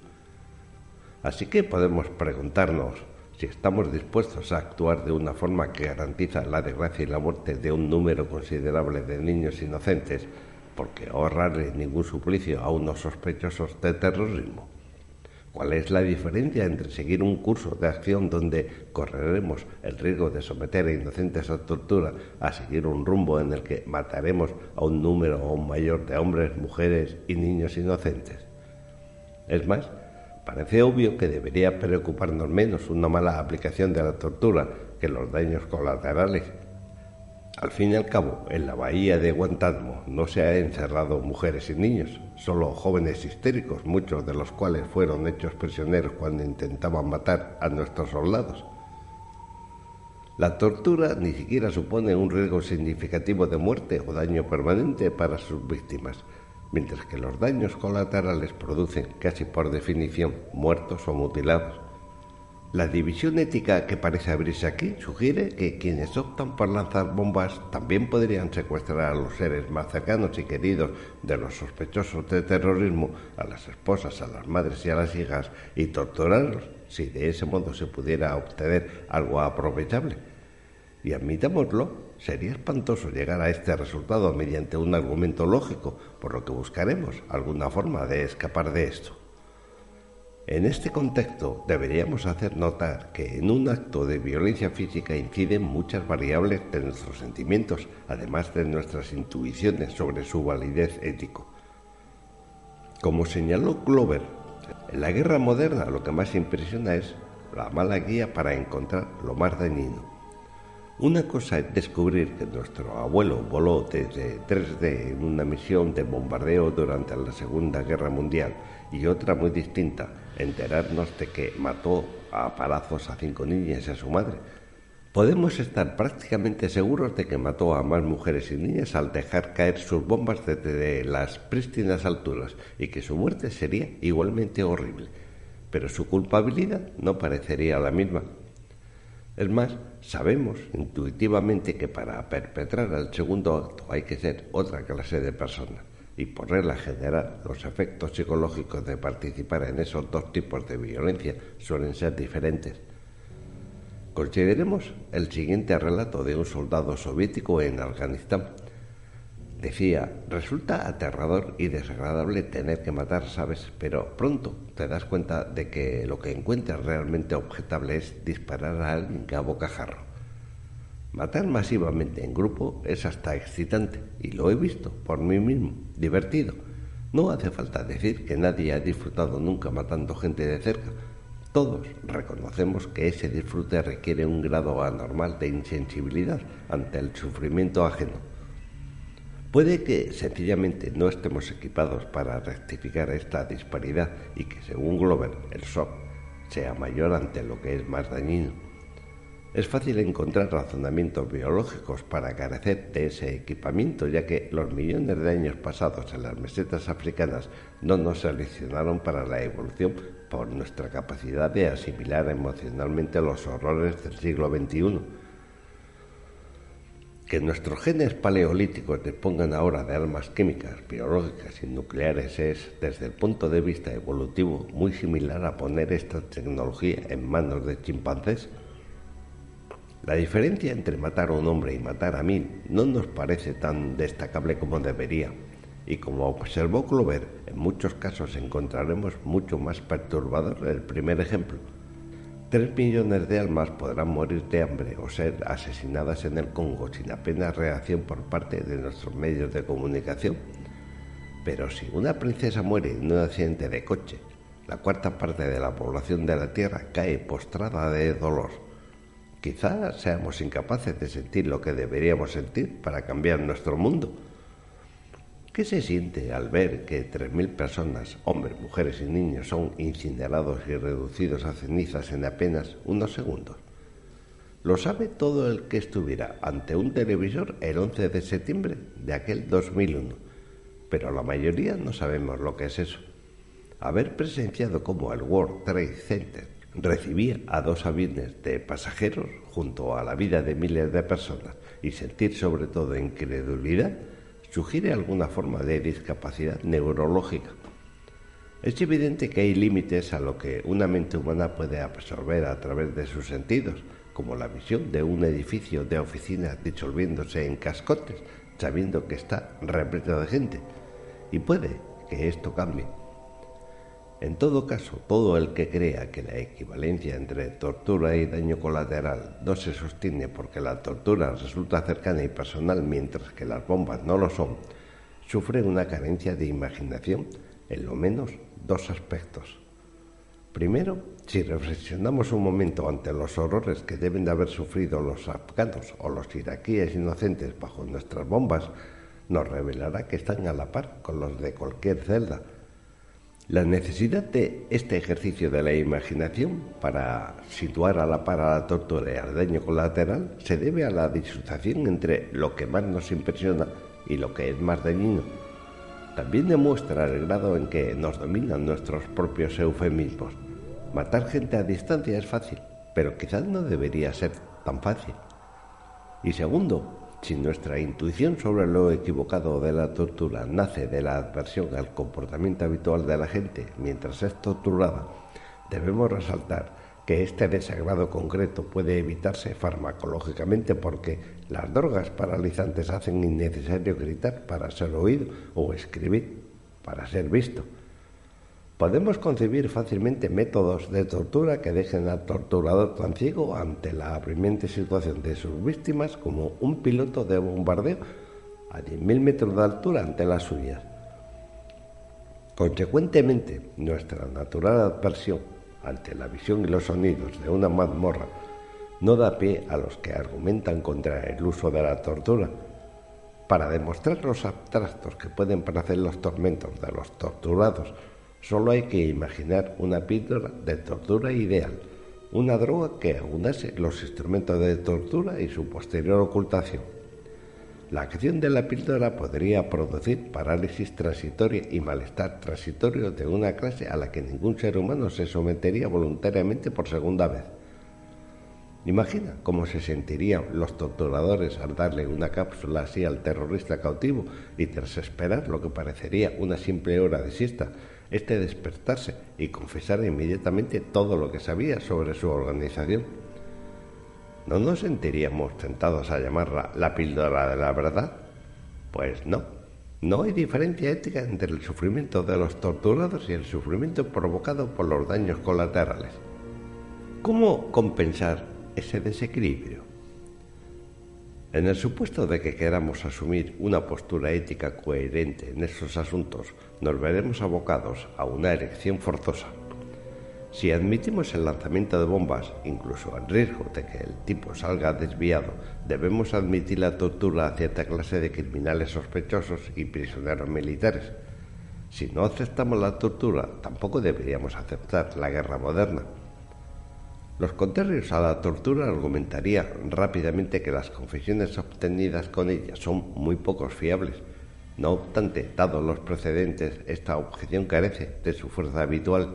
[SPEAKER 2] Así que podemos preguntarnos si estamos dispuestos a actuar de una forma que garantiza la desgracia y la muerte de un número considerable de niños inocentes, porque ahorrarle ningún suplicio a unos sospechosos de terrorismo. ¿Cuál es la diferencia entre seguir un curso de acción donde correremos el riesgo de someter a inocentes a tortura a seguir un rumbo en el que mataremos a un número aún mayor de hombres, mujeres y niños inocentes? Es más, parece obvio que debería preocuparnos menos una mala aplicación de la tortura que los daños colaterales al fin y al cabo, en la bahía de Guantánamo no se han encerrado mujeres y niños, solo jóvenes histéricos, muchos de los cuales fueron hechos prisioneros cuando intentaban matar a nuestros soldados. La tortura ni siquiera supone un riesgo significativo de muerte o daño permanente para sus víctimas, mientras que los daños colaterales producen, casi por definición, muertos o mutilados. La división ética que parece abrirse aquí sugiere que quienes optan por lanzar bombas también podrían secuestrar a los seres más cercanos y queridos de los sospechosos de terrorismo, a las esposas, a las madres y a las hijas, y torturarlos si de ese modo se pudiera obtener algo aprovechable. Y admitámoslo, sería espantoso llegar a este resultado mediante un argumento lógico, por lo que buscaremos alguna forma de escapar de esto. En este contexto deberíamos hacer notar que en un acto de violencia física inciden muchas variables de nuestros sentimientos, además de nuestras intuiciones sobre su validez ético. Como señaló Glover, en la guerra moderna lo que más impresiona es la mala guía para encontrar lo más dañino. Una cosa es descubrir que nuestro abuelo voló desde 3D en una misión de bombardeo durante la Segunda Guerra Mundial y otra muy distinta, enterarnos de que mató a palazos a cinco niñas y a su madre. Podemos estar prácticamente seguros de que mató a más mujeres y niñas al dejar caer sus bombas desde las prístinas alturas y que su muerte sería igualmente horrible, pero su culpabilidad no parecería la misma. Es más, sabemos intuitivamente que para perpetrar el segundo acto hay que ser otra clase de persona y por regla general los efectos psicológicos de participar en esos dos tipos de violencia suelen ser diferentes. Consideremos el siguiente relato de un soldado soviético en Afganistán. Decía, resulta aterrador y desagradable tener que matar, ¿sabes? Pero pronto te das cuenta de que lo que encuentras realmente objetable es disparar a alguien bocajarro. Matar masivamente en grupo es hasta excitante y lo he visto por mí mismo, divertido. No hace falta decir que nadie ha disfrutado nunca matando gente de cerca. Todos reconocemos que ese disfrute requiere un grado anormal de insensibilidad ante el sufrimiento ajeno. Puede que sencillamente no estemos equipados para rectificar esta disparidad y que según Glover el shock sea mayor ante lo que es más dañino. Es fácil encontrar razonamientos biológicos para carecer de ese equipamiento, ya que los millones de años pasados en las mesetas africanas no nos seleccionaron para la evolución por nuestra capacidad de asimilar emocionalmente los horrores del siglo XXI. Que nuestros genes paleolíticos dispongan ahora de armas químicas, biológicas y nucleares es, desde el punto de vista evolutivo, muy similar a poner esta tecnología en manos de chimpancés. La diferencia entre matar a un hombre y matar a mil no nos parece tan destacable como debería, y como observó Clover, en muchos casos encontraremos mucho más perturbador el primer ejemplo. Tres millones de almas podrán morir de hambre o ser asesinadas en el Congo sin apenas reacción por parte de nuestros medios de comunicación. Pero si una princesa muere en un accidente de coche, la cuarta parte de la población de la Tierra cae postrada de dolor Quizás seamos incapaces de sentir lo que deberíamos sentir para cambiar nuestro mundo. ¿Qué se siente al ver que 3.000 personas, hombres, mujeres y niños, son incinerados y reducidos a cenizas en apenas unos segundos? Lo sabe todo el que estuviera ante un televisor el 11 de septiembre de aquel 2001, pero la mayoría no sabemos lo que es eso. Haber presenciado cómo el World Trade Center recibir a dos aviones de pasajeros junto a la vida de miles de personas y sentir sobre todo incredulidad sugiere alguna forma de discapacidad neurológica. Es evidente que hay límites a lo que una mente humana puede absorber a través de sus sentidos, como la visión de un edificio de oficinas disolviéndose en cascotes, sabiendo que está repleto de gente. Y puede que esto cambie. En todo caso, todo el que crea que la equivalencia entre tortura y daño colateral no se sostiene porque la tortura resulta cercana y personal mientras que las bombas no lo son, sufre una carencia de imaginación en lo menos dos aspectos. Primero, si reflexionamos un momento ante los horrores que deben de haber sufrido los afganos o los iraquíes inocentes bajo nuestras bombas, nos revelará que están a la par con los de cualquier celda la necesidad de este ejercicio de la imaginación para situar a la par a la tortura y al daño colateral se debe a la disociación entre lo que más nos impresiona y lo que es más dañino. También demuestra el grado en que nos dominan nuestros propios eufemismos. Matar gente a distancia es fácil, pero quizás no debería ser tan fácil. Y segundo, si nuestra intuición sobre lo equivocado de la tortura nace de la adversión al comportamiento habitual de la gente mientras es torturada, debemos resaltar que este desagrado concreto puede evitarse farmacológicamente porque las drogas paralizantes hacen innecesario gritar para ser oído o escribir para ser visto. Podemos concebir fácilmente métodos de tortura que dejen al torturador tan ciego ante la apremiante situación de sus víctimas como un piloto de bombardeo a 10.000 metros de altura ante las suyas. Consecuentemente, nuestra natural adversión ante la visión y los sonidos de una mazmorra no da pie a los que argumentan contra el uso de la tortura. Para demostrar los abstractos que pueden parecer los tormentos de los torturados, Solo hay que imaginar una píldora de tortura ideal, una droga que aunase los instrumentos de tortura y su posterior ocultación. La acción de la píldora podría producir parálisis transitoria y malestar transitorio de una clase a la que ningún ser humano se sometería voluntariamente por segunda vez. Imagina cómo se sentirían los torturadores al darle una cápsula así al terrorista cautivo y tras esperar lo que parecería una simple hora de siesta, este despertarse y confesar inmediatamente todo lo que sabía sobre su organización. ¿No nos sentiríamos tentados a llamarla la píldora de la verdad? Pues no. No hay diferencia ética entre el sufrimiento de los torturados y el sufrimiento provocado por los daños colaterales. ¿Cómo compensar ese desequilibrio? En el supuesto de que queramos asumir una postura ética coherente en esos asuntos, nos veremos abocados a una elección forzosa. Si admitimos el lanzamiento de bombas, incluso al riesgo de que el tipo salga desviado, debemos admitir la tortura a cierta clase de criminales sospechosos y prisioneros militares. Si no aceptamos la tortura, tampoco deberíamos aceptar la guerra moderna. Los contrarios a la tortura argumentarían rápidamente que las confesiones obtenidas con ella son muy pocos fiables. No obstante, dados los precedentes, esta objeción carece de su fuerza habitual.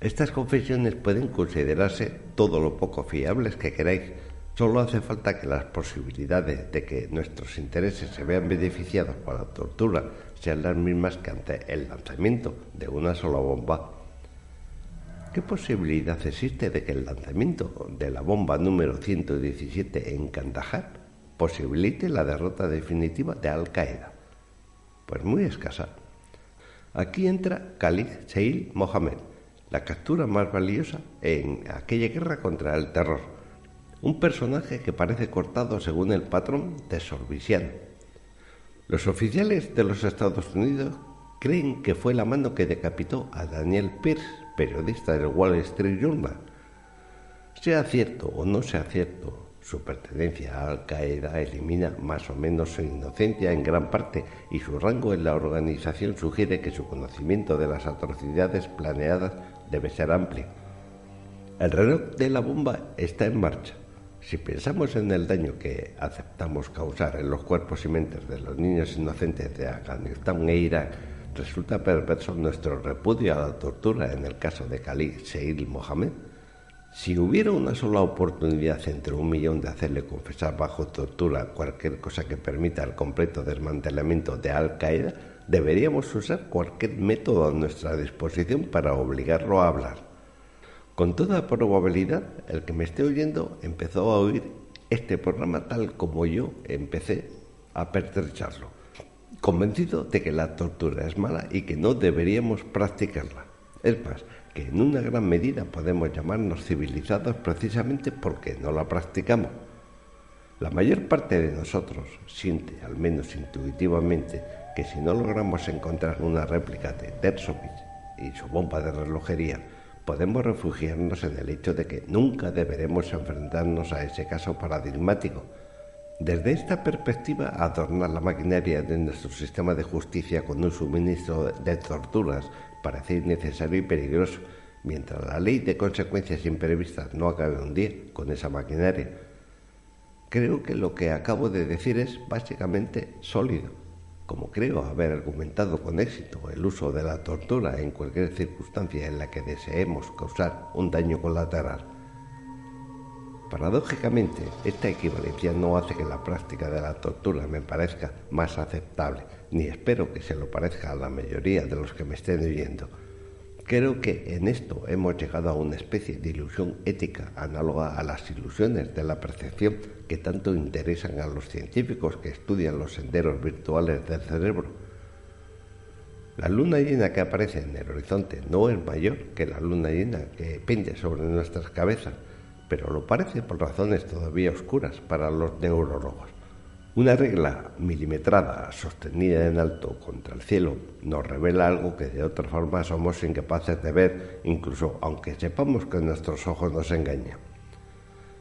[SPEAKER 2] Estas confesiones pueden considerarse todo lo poco fiables que queráis. Solo hace falta que las posibilidades de que nuestros intereses se vean beneficiados por la tortura sean las mismas que ante el lanzamiento de una sola bomba. ¿Qué posibilidad existe de que el lanzamiento de la bomba número 117 en Kandahar posibilite la derrota definitiva de Al Qaeda? Pues muy escasa. Aquí entra Khalid Sheil Mohammed, la captura más valiosa en aquella guerra contra el terror. Un personaje que parece cortado según el patrón de Sorbisian. Los oficiales de los Estados Unidos creen que fue la mano que decapitó a Daniel Pierce, periodista del Wall Street Journal. Sea cierto o no sea cierto, su pertenencia a Al Qaeda elimina más o menos su inocencia en gran parte y su rango en la organización sugiere que su conocimiento de las atrocidades planeadas debe ser amplio. El reloj de la bomba está en marcha. Si pensamos en el daño que aceptamos causar en los cuerpos y mentes de los niños inocentes de Afganistán e Irak, resulta perverso nuestro repudio a la tortura en el caso de Khalid Seil Mohammed. Si hubiera una sola oportunidad entre un millón de hacerle confesar bajo tortura cualquier cosa que permita el completo desmantelamiento de Al Qaeda, deberíamos usar cualquier método a nuestra disposición para obligarlo a hablar. Con toda probabilidad, el que me esté oyendo empezó a oír este programa tal como yo empecé a pertrecharlo, convencido de que la tortura es mala y que no deberíamos practicarla. Es más, que en una gran medida podemos llamarnos civilizados precisamente porque no la practicamos. La mayor parte de nosotros siente, al menos intuitivamente, que si no logramos encontrar una réplica de Dershowitz y su bomba de relojería, podemos refugiarnos en el hecho de que nunca deberemos enfrentarnos a ese caso paradigmático. Desde esta perspectiva, adornar la maquinaria de nuestro sistema de justicia con un suministro de torturas parece innecesario y peligroso, mientras la ley de consecuencias imprevistas no acabe un día con esa maquinaria. Creo que lo que acabo de decir es básicamente sólido, como creo haber argumentado con éxito el uso de la tortura en cualquier circunstancia en la que deseemos causar un daño colateral. Paradójicamente, esta equivalencia no hace que la práctica de la tortura me parezca más aceptable, ni espero que se lo parezca a la mayoría de los que me estén oyendo. Creo que en esto hemos llegado a una especie de ilusión ética análoga a las ilusiones de la percepción que tanto interesan a los científicos que estudian los senderos virtuales del cerebro. La luna llena que aparece en el horizonte no es mayor que la luna llena que pende sobre nuestras cabezas, pero lo parece por razones todavía oscuras para los neurólogos. Una regla milimetrada sostenida en alto contra el cielo nos revela algo que de otra forma somos incapaces de ver, incluso aunque sepamos que nuestros ojos nos engañan.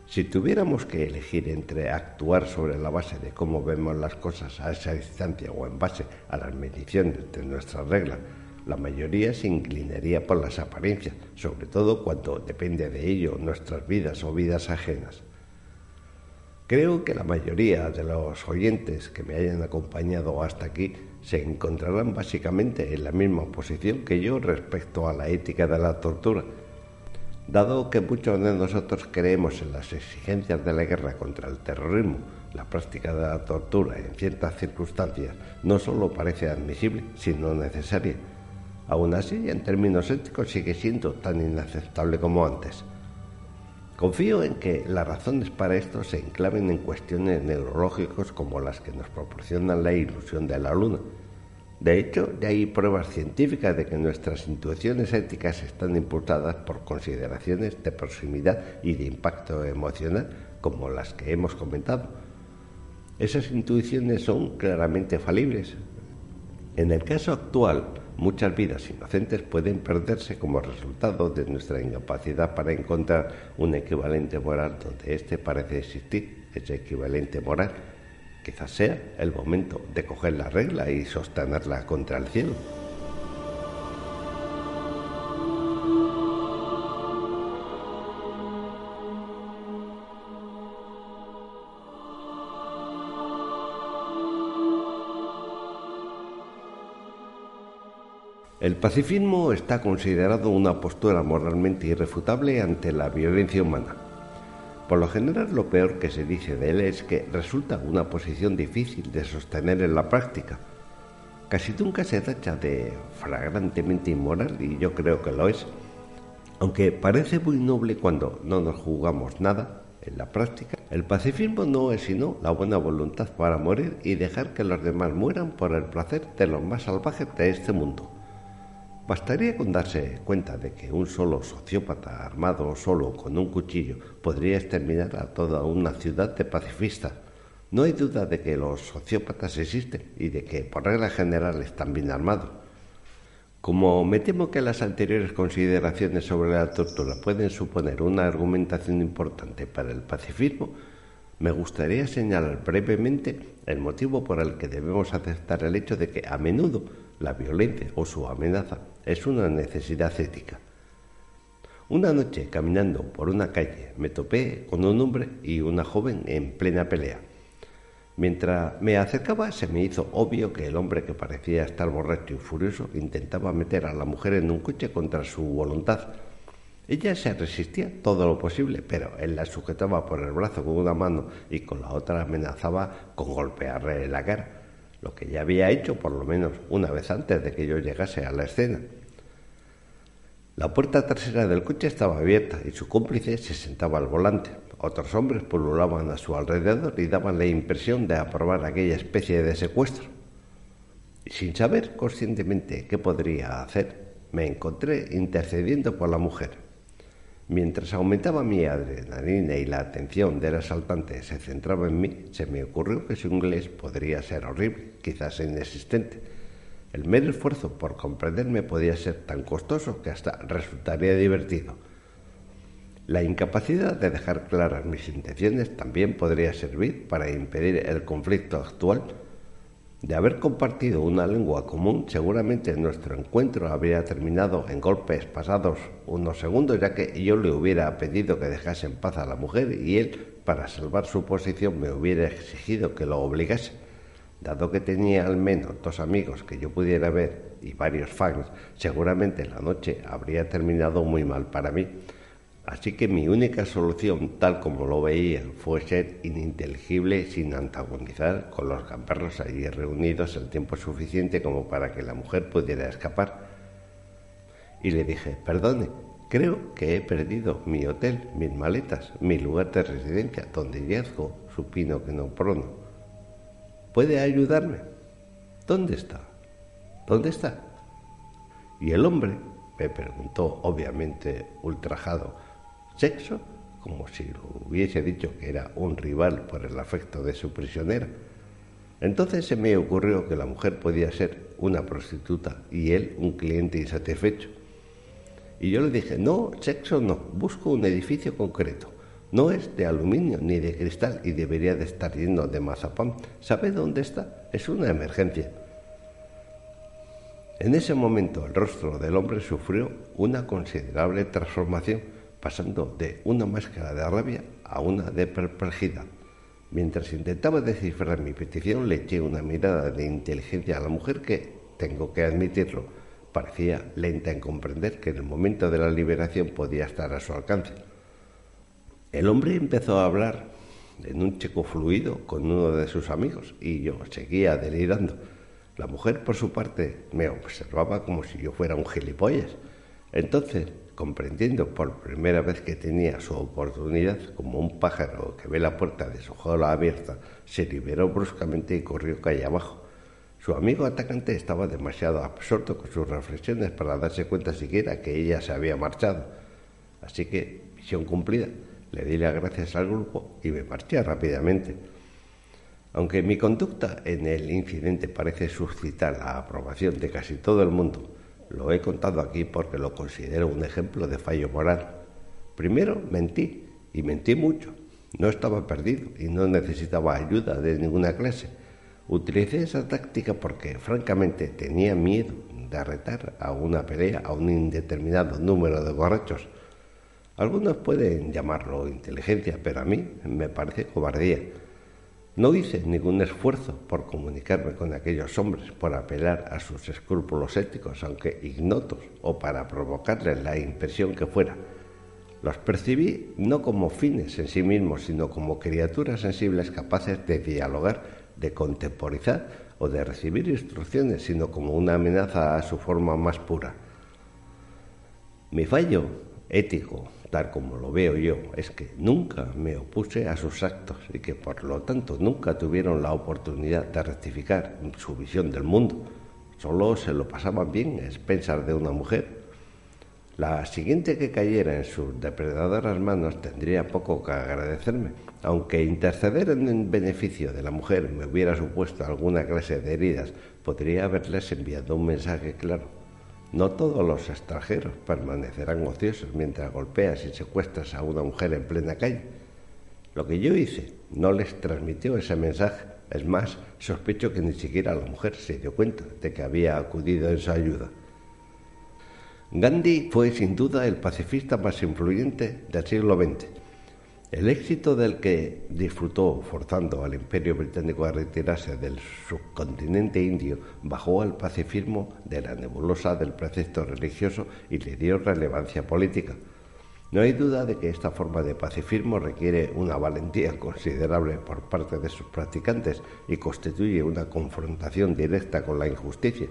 [SPEAKER 2] Si tuviéramos que elegir entre actuar sobre la base de cómo vemos las cosas a esa distancia o en base a las mediciones de nuestras reglas, la mayoría se inclinaría por las apariencias, sobre todo cuando depende de ello nuestras vidas o vidas ajenas. Creo que la mayoría de los oyentes que me hayan acompañado hasta aquí se encontrarán básicamente en la misma posición que yo respecto a la ética de la tortura. Dado que muchos de nosotros creemos en las exigencias de la guerra contra el terrorismo, la práctica de la tortura en ciertas circunstancias no solo parece admisible, sino necesaria. Aún así, en términos éticos, sigue siendo tan inaceptable como antes. Confío en que las razones para esto se enclaven en cuestiones neurológicas como las que nos proporcionan la ilusión de la luna. De hecho, ya hay pruebas científicas de que nuestras intuiciones éticas están impulsadas por consideraciones de proximidad y de impacto emocional como las que hemos comentado. Esas intuiciones son claramente falibles. En el caso actual, Muchas vidas inocentes pueden perderse como resultado de nuestra incapacidad para encontrar un equivalente moral donde éste parece existir, ese equivalente moral. Quizás sea el momento de coger la regla y sostenerla contra el cielo. El pacifismo está considerado una postura moralmente irrefutable ante la violencia humana. Por lo general lo peor que se dice de él es que resulta una posición difícil de sostener en la práctica. Casi nunca se tacha de flagrantemente inmoral y yo creo que lo es. Aunque parece muy noble cuando no nos jugamos nada, en la práctica, el pacifismo no es sino la buena voluntad para morir y dejar que los demás mueran por el placer de los más salvajes de este mundo. Bastaría con darse cuenta de que un solo sociópata armado solo con un cuchillo podría exterminar a toda una ciudad de pacifistas. No hay duda de que los sociópatas existen y de que por regla general están bien armados. Como me temo que las anteriores consideraciones sobre la tortura pueden suponer una argumentación importante para el pacifismo, me gustaría señalar brevemente el motivo por el que debemos aceptar el hecho de que a menudo la violencia o su amenaza es una necesidad ética. Una noche, caminando por una calle, me topé con un hombre y una joven en plena pelea. Mientras me acercaba se me hizo obvio que el hombre que parecía estar borracho y furioso intentaba meter a la mujer en un coche contra su voluntad. Ella se resistía todo lo posible, pero él la sujetaba por el brazo con una mano y con la otra amenazaba con golpearle la cara, lo que ya había hecho por lo menos una vez antes de que yo llegase a la escena. La puerta trasera del coche estaba abierta y su cómplice se sentaba al volante. Otros hombres pululaban a su alrededor y daban la impresión de aprobar aquella especie de secuestro. Sin saber conscientemente qué podría hacer, me encontré intercediendo por la mujer. Mientras aumentaba mi adrenalina y la atención del asaltante se centraba en mí, se me ocurrió que su inglés podría ser horrible, quizás inexistente. El mero esfuerzo por comprenderme podía ser tan costoso que hasta resultaría divertido. La incapacidad de dejar claras mis intenciones también podría servir para impedir el conflicto actual. De haber compartido una lengua común, seguramente nuestro encuentro habría terminado en golpes pasados unos segundos, ya que yo le hubiera pedido que dejase en paz a la mujer y él, para salvar su posición, me hubiera exigido que lo obligase. Dado que tenía al menos dos amigos que yo pudiera ver y varios fans, seguramente la noche habría terminado muy mal para mí. Así que mi única solución, tal como lo veía, fue ser ininteligible sin antagonizar con los gamberros allí reunidos el tiempo suficiente como para que la mujer pudiera escapar. Y le dije, perdone, creo que he perdido mi hotel, mis maletas, mi lugar de residencia, donde yazgo, supino que no prono. ¿Puede ayudarme? ¿Dónde está? ¿Dónde está? Y el hombre me preguntó, obviamente ultrajado, sexo, como si hubiese dicho que era un rival por el afecto de su prisionera. Entonces se me ocurrió que la mujer podía ser una prostituta y él un cliente insatisfecho. Y yo le dije, no, sexo no, busco un edificio concreto. No es de aluminio ni de cristal y debería de estar lleno de mazapán. ¿Sabe dónde está? Es una emergencia. En ese momento el rostro del hombre sufrió una considerable transformación pasando de una máscara de rabia a una de perplejidad. Mientras intentaba descifrar mi petición, le eché una mirada de inteligencia a la mujer que, tengo que admitirlo, parecía lenta en comprender que en el momento de la liberación podía estar a su alcance. El hombre empezó a hablar en un checo fluido con uno de sus amigos y yo seguía delirando. La mujer, por su parte, me observaba como si yo fuera un gilipollas. Entonces comprendiendo por primera vez que tenía su oportunidad, como un pájaro que ve la puerta de su jaula abierta, se liberó bruscamente y corrió calle abajo. Su amigo atacante estaba demasiado absorto con sus reflexiones para darse cuenta siquiera que ella se había marchado. Así que, misión cumplida, le di las gracias al grupo y me marché rápidamente. Aunque mi conducta en el incidente parece suscitar la aprobación de casi todo el mundo, lo he contado aquí porque lo considero un ejemplo de fallo moral. Primero, mentí, y mentí mucho. No estaba perdido y no necesitaba ayuda de ninguna clase. Utilicé esa táctica porque, francamente, tenía miedo de arretar a una pelea a un indeterminado número de borrachos. Algunos pueden llamarlo inteligencia, pero a mí me parece cobardía. No hice ningún esfuerzo por comunicarme con aquellos hombres, por apelar a sus escrúpulos éticos, aunque ignotos, o para provocarles la impresión que fuera. Los percibí no como fines en sí mismos, sino como criaturas sensibles capaces de dialogar, de contemporizar o de recibir instrucciones, sino como una amenaza a su forma más pura. Mi fallo ético tal como lo veo yo, es que nunca me opuse a sus actos y que por lo tanto nunca tuvieron la oportunidad de rectificar su visión del mundo. Solo se lo pasaban bien a expensas de una mujer. La siguiente que cayera en sus depredadoras manos tendría poco que agradecerme, aunque interceder en beneficio de la mujer me hubiera supuesto alguna clase de heridas, podría haberles enviado un mensaje claro no todos los extranjeros permanecerán ociosos mientras golpeas y secuestras a una mujer en plena calle. Lo que yo hice no les transmitió ese mensaje. Es más, sospecho que ni siquiera la mujer se dio cuenta de que había acudido en su ayuda. Gandhi fue sin duda el pacifista más influyente del siglo XX. El éxito del que disfrutó forzando al imperio británico a retirarse del subcontinente indio bajó al pacifismo de la nebulosa del precepto religioso y le dio relevancia política. No hay duda de que esta forma de pacifismo requiere una valentía considerable por parte de sus practicantes y constituye una confrontación directa con la injusticia.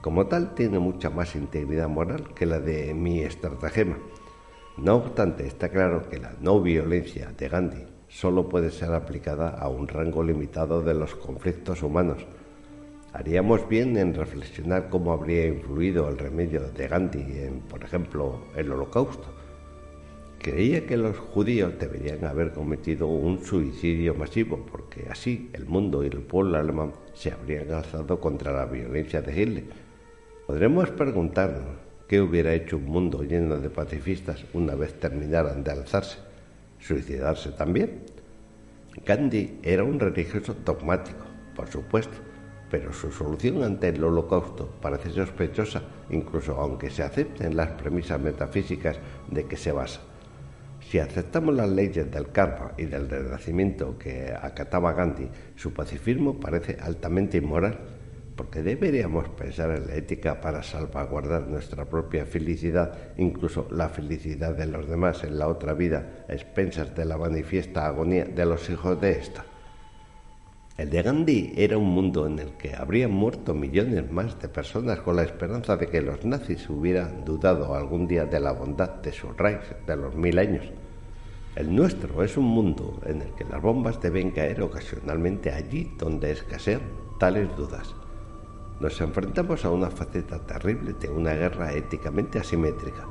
[SPEAKER 2] Como tal, tiene mucha más integridad moral que la de mi estratagema no obstante, está claro que la no violencia de Gandhi solo puede ser aplicada a un rango limitado de los conflictos humanos. Haríamos bien en reflexionar cómo habría influido el remedio de Gandhi en, por ejemplo, el holocausto. Creía que los judíos deberían haber cometido un suicidio masivo, porque así el mundo y el pueblo alemán se habrían alzado contra la violencia de Hitler. Podremos preguntarnos ¿Qué hubiera hecho un mundo lleno de pacifistas una vez terminaran de alzarse? ¿Suicidarse también? Gandhi era un religioso dogmático, por supuesto, pero su solución ante el holocausto parece sospechosa, incluso aunque se acepten las premisas metafísicas de que se basa. Si aceptamos las leyes del karma y del renacimiento que acataba Gandhi, su pacifismo parece altamente inmoral porque deberíamos pensar en la ética para salvaguardar nuestra propia felicidad, incluso la felicidad de los demás en la otra vida, a expensas de la manifiesta agonía de los hijos de esta. El de Gandhi era un mundo en el que habrían muerto millones más de personas con la esperanza de que los nazis hubieran dudado algún día de la bondad de su Reich de los mil años. El nuestro es un mundo en el que las bombas deben caer ocasionalmente allí donde escasean tales dudas. Nos enfrentamos a una faceta terrible de una guerra éticamente asimétrica.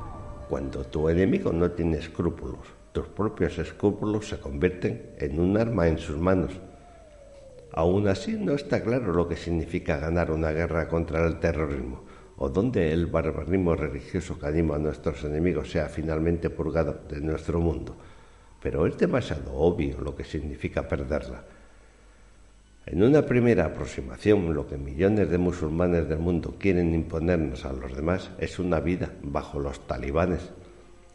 [SPEAKER 2] Cuando tu enemigo no tiene escrúpulos, tus propios escrúpulos se convierten en un arma en sus manos. Aún así no está claro lo que significa ganar una guerra contra el terrorismo o dónde el barbarismo religioso que anima a nuestros enemigos sea finalmente purgado de nuestro mundo. Pero es demasiado obvio lo que significa perderla. En una primera aproximación, lo que millones de musulmanes del mundo quieren imponernos a los demás es una vida bajo los talibanes.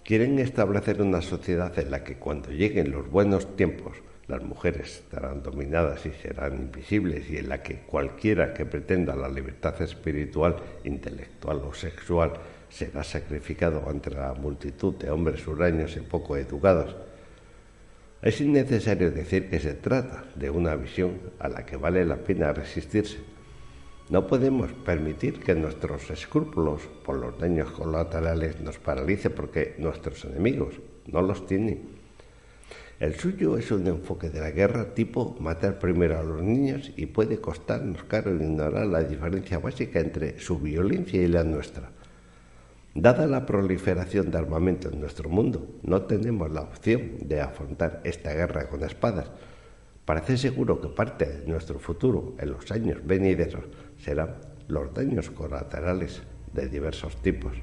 [SPEAKER 2] Quieren establecer una sociedad en la que cuando lleguen los buenos tiempos, las mujeres estarán dominadas y serán invisibles y en la que cualquiera que pretenda la libertad espiritual, intelectual o sexual será sacrificado ante la multitud de hombres huraños y poco educados es innecesario decir que se trata de una visión a la que vale la pena resistirse. No podemos permitir que nuestros escrúpulos por los daños colaterales nos paralice porque nuestros enemigos no los tienen. El suyo es un enfoque de la guerra tipo matar primero a los niños y puede costarnos caro ignorar la diferencia básica entre su violencia y la nuestra. Dada la proliferación de armamento en nuestro mundo, no tenemos la opción de afrontar esta guerra con espadas. Parece seguro que parte de nuestro futuro en los años venideros serán los daños colaterales de diversos tipos.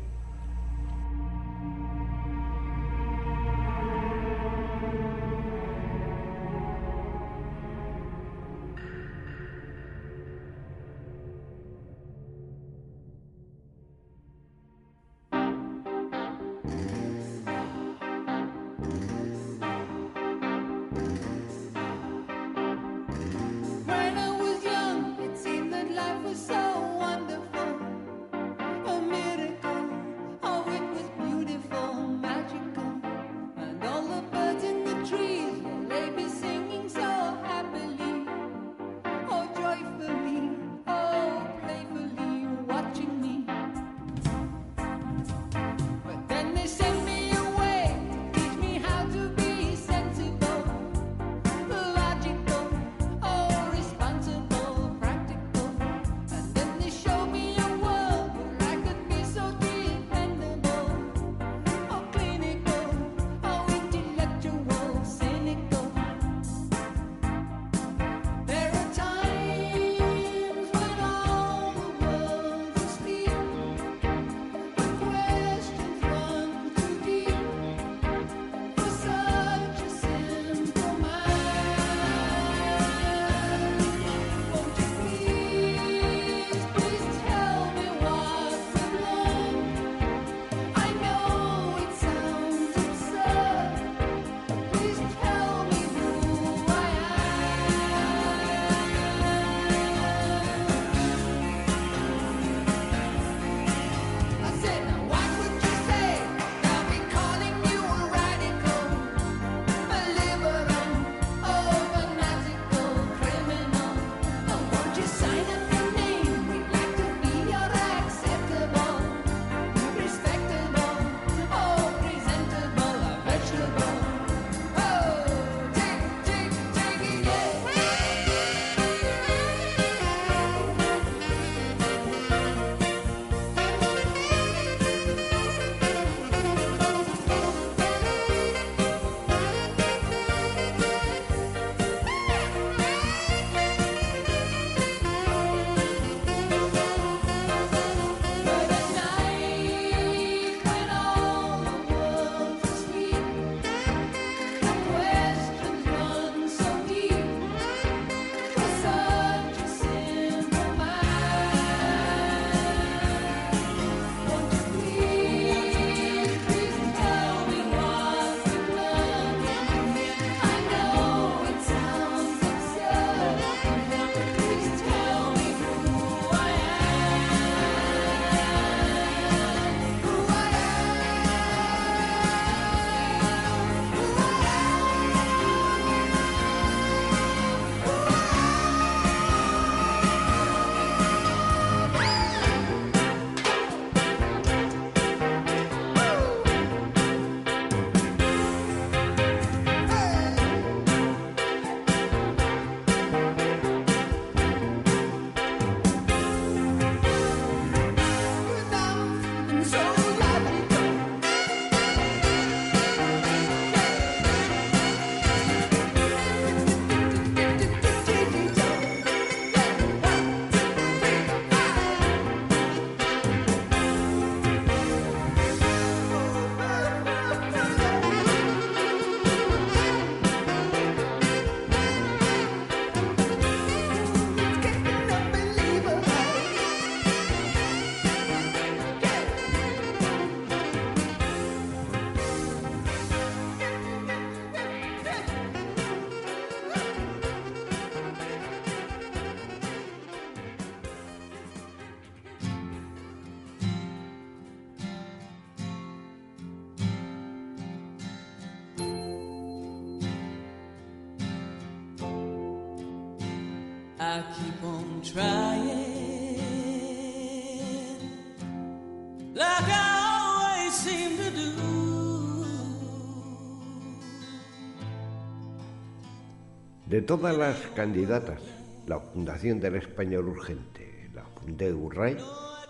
[SPEAKER 2] De todas las candidatas, la Fundación del Español Urgente, la Funde Urray,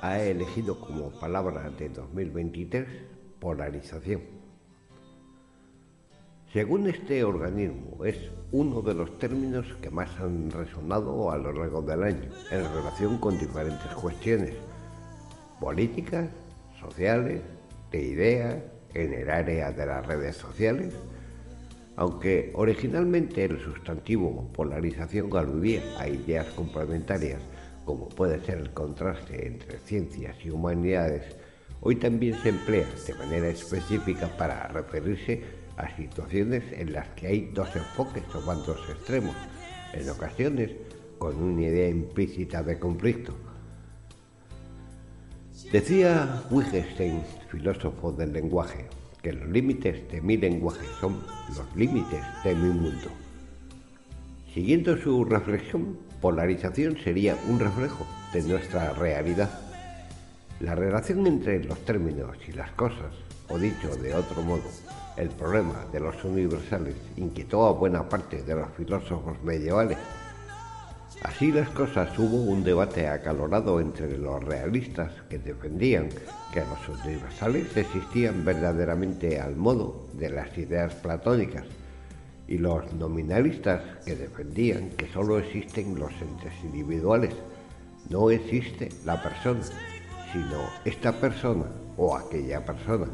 [SPEAKER 2] ha elegido como palabra de 2023 polarización. Según este organismo, es uno de los términos que más han resonado a lo largo del año en relación con diferentes cuestiones políticas, sociales, de ideas, en el área de las redes sociales, aunque originalmente el sustantivo polarización aludía a ideas complementarias, como puede ser el contraste entre ciencias y humanidades, hoy también se emplea de manera específica para referirse a situaciones en las que hay dos enfoques o bandos extremos, en ocasiones con una idea implícita de conflicto. Decía Wittgenstein, filósofo del lenguaje, que los límites de mi lenguaje son los límites de mi mundo. Siguiendo su reflexión, polarización sería un reflejo de nuestra realidad. La relación entre los términos y las cosas, o dicho de otro modo, el problema de los universales inquietó a buena parte de los filósofos medievales Así las cosas hubo un debate acalorado entre los realistas que defendían que los universales existían verdaderamente al modo de las ideas platónicas y los nominalistas que defendían que solo existen los entes individuales, no existe la persona, sino esta persona o aquella persona.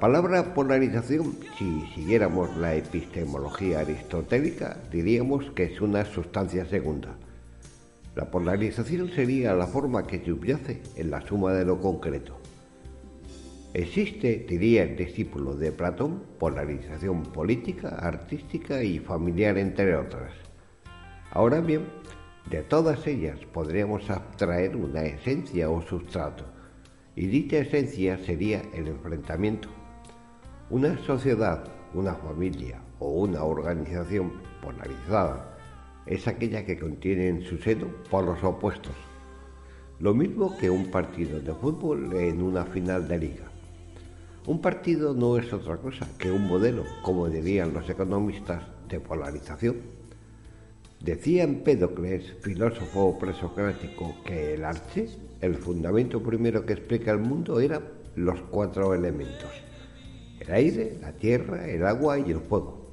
[SPEAKER 2] Palabra polarización, si siguiéramos la epistemología aristotélica, diríamos que es una sustancia segunda. La polarización sería la forma que subyace en la suma de lo concreto. Existe, diría el discípulo de Platón, polarización política, artística y familiar, entre otras. Ahora bien, de todas ellas podríamos abstraer una esencia o sustrato, y dicha esencia sería el enfrentamiento. Una sociedad, una familia o una organización polarizada es aquella que contiene en su seno polos opuestos, lo mismo que un partido de fútbol en una final de liga. Un partido no es otra cosa que un modelo, como dirían los economistas, de polarización. Decía Empédocles, filósofo presocrático, que el arte, el fundamento primero que explica el mundo, eran los cuatro elementos. El aire, la tierra, el agua y el fuego.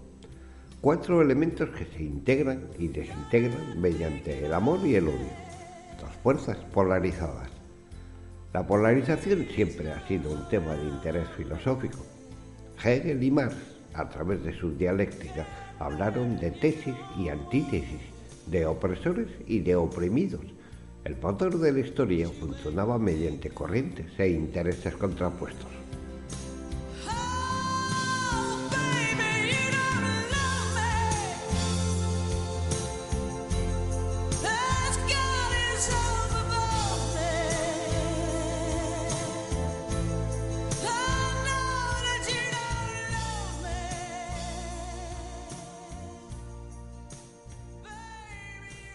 [SPEAKER 2] Cuatro elementos que se integran y desintegran mediante el amor y el odio. Dos fuerzas polarizadas. La polarización siempre ha sido un tema de interés filosófico. Hegel y Marx, a través de su dialéctica, hablaron de tesis y antítesis, de opresores y de oprimidos. El motor de la historia funcionaba mediante corrientes e intereses contrapuestos.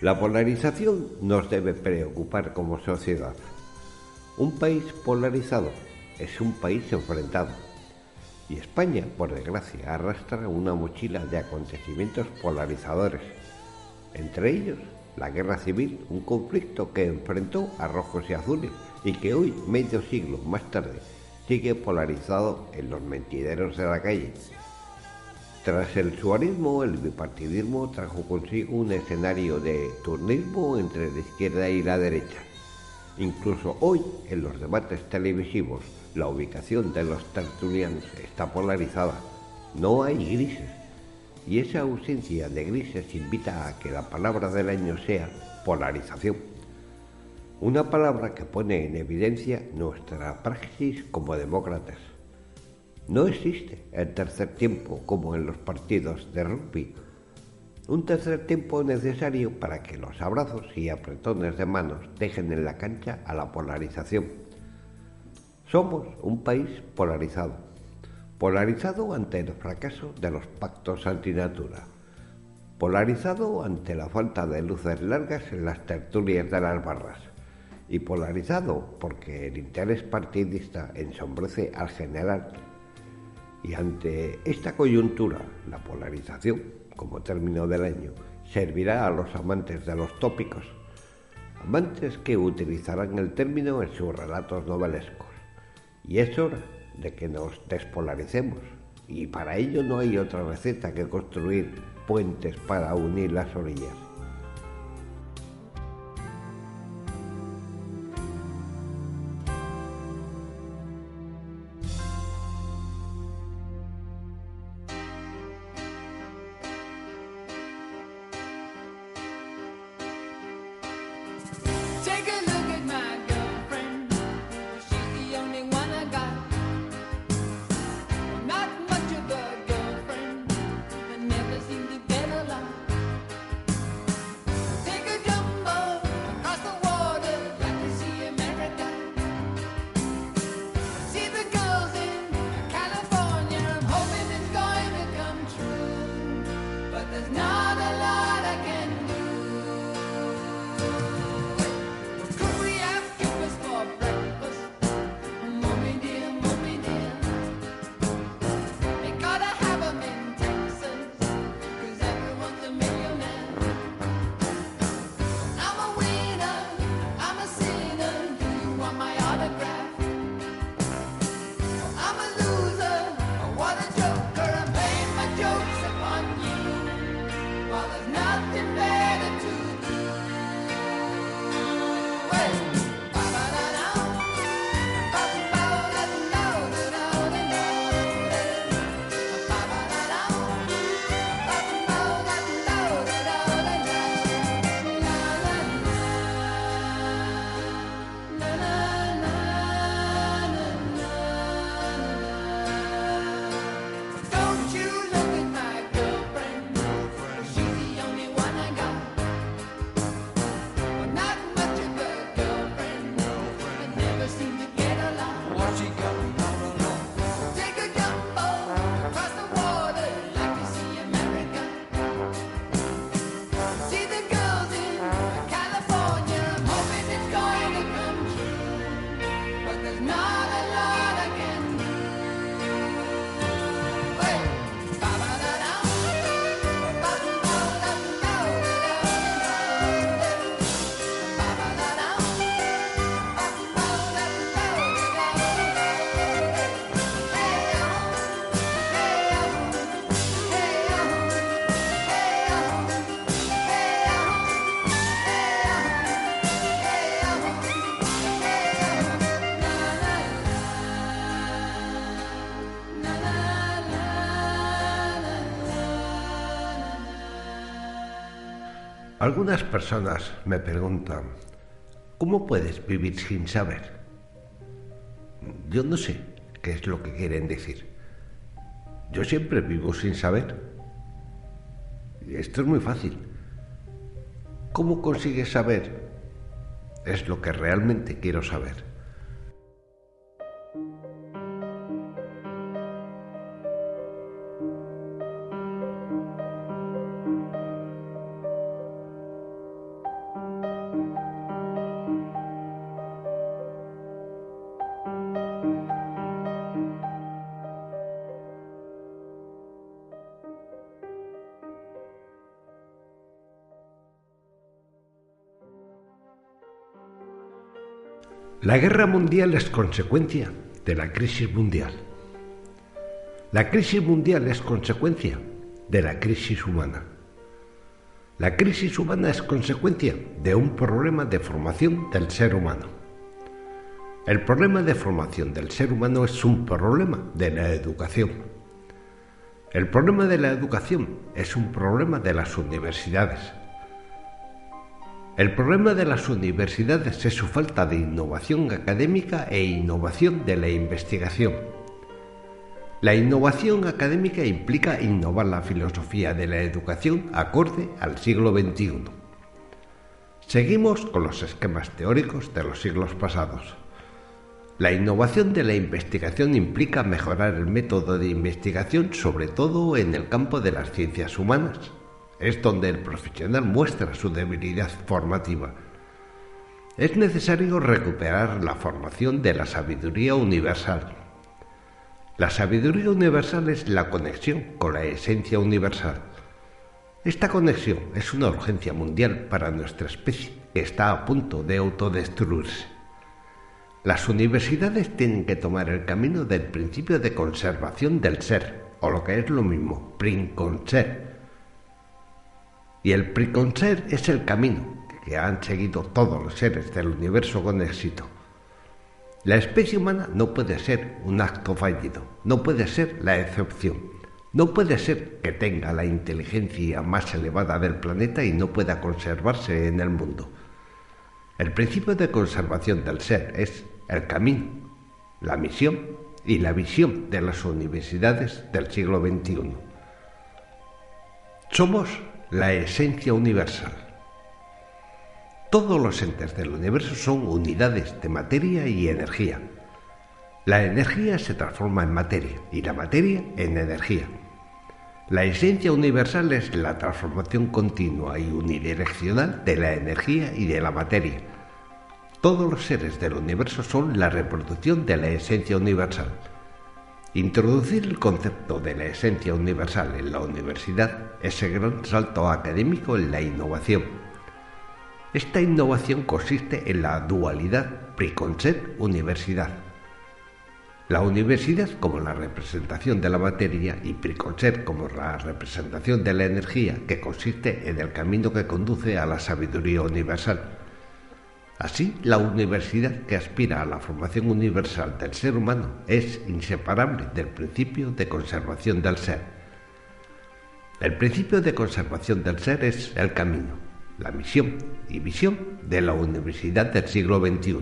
[SPEAKER 2] La polarización nos debe preocupar como sociedad. Un país polarizado es un país enfrentado. Y España, por desgracia, arrastra una mochila de acontecimientos polarizadores. Entre ellos, la guerra civil, un conflicto que enfrentó a rojos y azules y que hoy, medio siglo más tarde, sigue polarizado en los mentideros de la calle tras el suarismo, el bipartidismo trajo consigo un escenario de turnismo entre la izquierda y la derecha. Incluso hoy, en los debates televisivos, la ubicación de los tertulianos está polarizada. No hay grises. Y esa ausencia de grises invita a que la palabra del año sea polarización.
[SPEAKER 3] una palabra que pone en evidencia nuestra praxis como demócratas. No existe el tercer tiempo como en los partidos de rugby. Un tercer tiempo necesario para que los abrazos y apretones de manos dejen en la cancha a la polarización. Somos un país polarizado, polarizado ante el fracaso de los pactos antinatura, polarizado ante la falta de luces largas en las tertulias de las barras y polarizado porque el interés partidista ensombrece al general. Y ante esta coyuntura, la polarización, como término del año, servirá a los amantes de los tópicos, amantes que utilizarán el término en sus relatos novelescos. Y es hora de que nos despolaricemos, y para ello no hay otra receta que construir puentes para unir las orillas. Algunas personas me preguntan, ¿cómo puedes vivir sin saber? Yo no sé qué es lo que quieren decir. Yo siempre vivo sin saber. Esto es muy fácil. ¿Cómo consigues saber? Es lo que realmente quiero saber. La guerra mundial es consecuencia de la crisis mundial. La crisis mundial es consecuencia de la crisis humana. La crisis humana es consecuencia de un problema de formación del ser humano. El problema de formación del ser humano es un problema de la educación. El problema de la educación es un problema de las universidades.
[SPEAKER 2] El problema de las universidades es su falta de innovación académica e innovación de la investigación. La innovación académica implica innovar la filosofía de la educación acorde al siglo XXI. Seguimos con los esquemas teóricos de los siglos pasados. La innovación de la investigación implica mejorar el método de investigación, sobre todo en el campo de las ciencias humanas es donde el profesional muestra su debilidad formativa. Es necesario recuperar la formación de la sabiduría universal. La sabiduría universal es la conexión con la esencia universal. Esta conexión es una urgencia mundial para nuestra especie que está a punto de autodestruirse. Las universidades tienen que tomar el camino del principio de conservación del ser, o lo que es lo mismo, princonser, y el preconcer es el camino que han seguido todos los seres del universo con éxito. La especie humana no puede ser un acto fallido, no puede ser la excepción, no puede ser que tenga la inteligencia más elevada del planeta y no pueda conservarse en el mundo. El principio de conservación del ser es el camino, la misión y la visión de las universidades del siglo XXI. Somos la esencia universal. Todos los entes del universo son unidades de materia y energía. La energía se transforma en materia y la materia en energía. La esencia universal es la transformación continua y unidireccional de la energía y de la materia. Todos los seres del universo son la reproducción de la esencia universal. Introducir el concepto de la esencia universal en la universidad es el gran salto académico en la innovación. Esta innovación consiste en la dualidad preconcept-universidad. La universidad como la representación de la materia y preconcept como la representación de la energía que consiste en el camino que conduce a la sabiduría universal. Así, la universidad que aspira a la formación universal del ser humano es inseparable del principio de conservación del ser. El principio de conservación del ser es el camino, la misión y visión de la universidad del siglo XXI.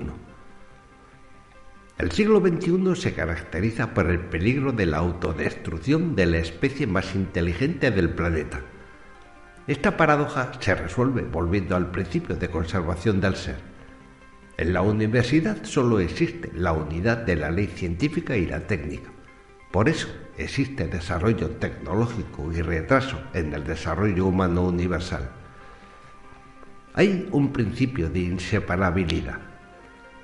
[SPEAKER 2] El siglo XXI se caracteriza por el peligro de la autodestrucción de la especie más inteligente del planeta. Esta paradoja se resuelve volviendo al principio de conservación del ser. En la universidad solo existe la unidad de la ley científica y la técnica. Por eso existe desarrollo tecnológico y retraso en el desarrollo humano universal. Hay un principio de inseparabilidad.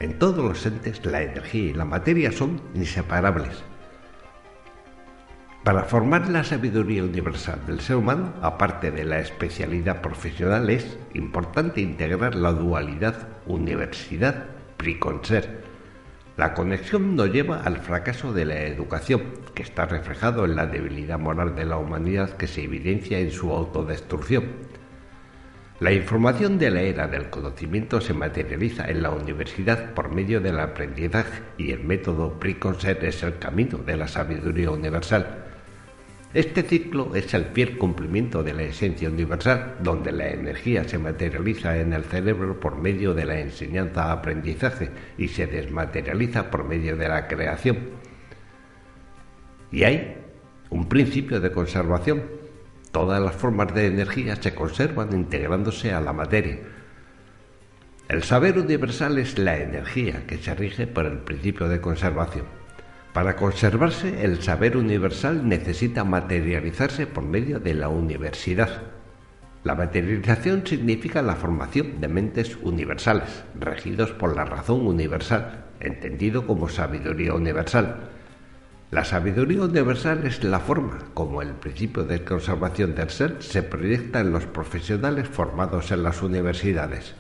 [SPEAKER 2] En todos los entes la energía y la materia son inseparables. Para formar la sabiduría universal del ser humano, aparte de la especialidad profesional, es importante integrar la dualidad universidad-priconser. La conexión no lleva al fracaso de la educación, que está reflejado en la debilidad moral de la humanidad que se evidencia en su autodestrucción. La información de la era del conocimiento se materializa en la universidad por medio del aprendizaje y el método Priconser es el camino de la sabiduría universal. Este ciclo es el fiel cumplimiento de la esencia universal, donde la energía se materializa en el cerebro por medio de la enseñanza-aprendizaje y se desmaterializa por medio de la creación. Y hay un principio de conservación. Todas las formas de energía se conservan integrándose a la materia. El saber universal es la energía que se rige por el principio de conservación. Para conservarse, el saber universal necesita materializarse por medio de la universidad. La materialización significa la formación de mentes universales, regidos por la razón universal, entendido como sabiduría universal. La sabiduría universal es la forma como el principio de conservación del ser se proyecta en los profesionales formados en las universidades.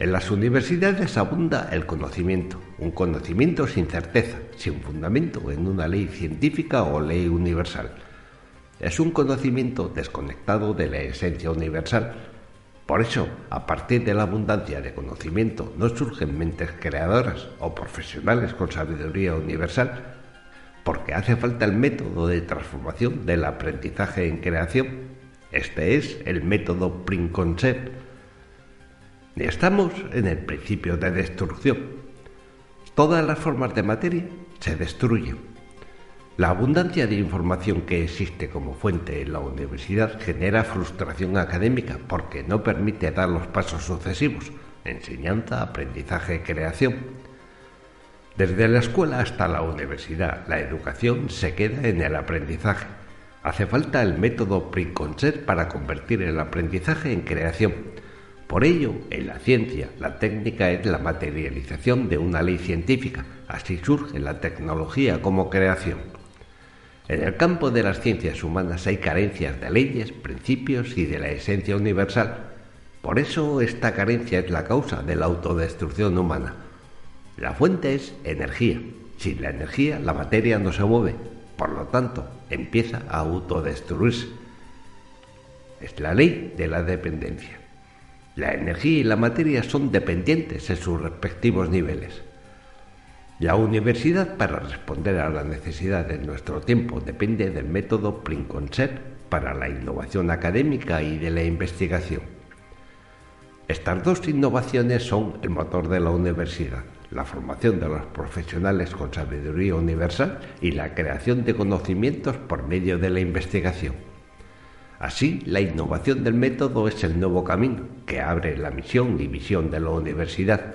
[SPEAKER 2] En las universidades abunda el conocimiento, un conocimiento sin certeza, sin fundamento en una ley científica o ley universal. Es un conocimiento desconectado de la esencia universal. Por eso, a partir de la abundancia de conocimiento, no surgen mentes creadoras o profesionales con sabiduría universal, porque hace falta el método de transformación del aprendizaje en creación. Este es el método Princoncept Estamos en el principio de destrucción. Todas las formas de materia se destruyen. La abundancia de información que existe como fuente en la universidad genera frustración académica porque no permite dar los pasos sucesivos, enseñanza, aprendizaje, creación. Desde la escuela hasta la universidad, la educación se queda en el aprendizaje. Hace falta el método Preconcept para convertir el aprendizaje en creación por ello, en la ciencia, la técnica es la materialización de una ley científica. Así surge la tecnología como creación. En el campo de las ciencias humanas hay carencias de leyes, principios y de la esencia universal. Por eso esta carencia es la causa de la autodestrucción humana. La fuente es energía. Sin la energía la materia no se mueve. Por lo tanto, empieza a autodestruirse. Es la ley de la dependencia. La energía y la materia son dependientes en sus respectivos niveles. La universidad, para responder a la necesidad de nuestro tiempo, depende del método Princoncept para la innovación académica y de la investigación. Estas dos innovaciones son el motor de la universidad, la formación de los profesionales con sabiduría universal y la creación de conocimientos por medio de la investigación. Así, la innovación del método es el nuevo camino que abre la misión y visión de la universidad.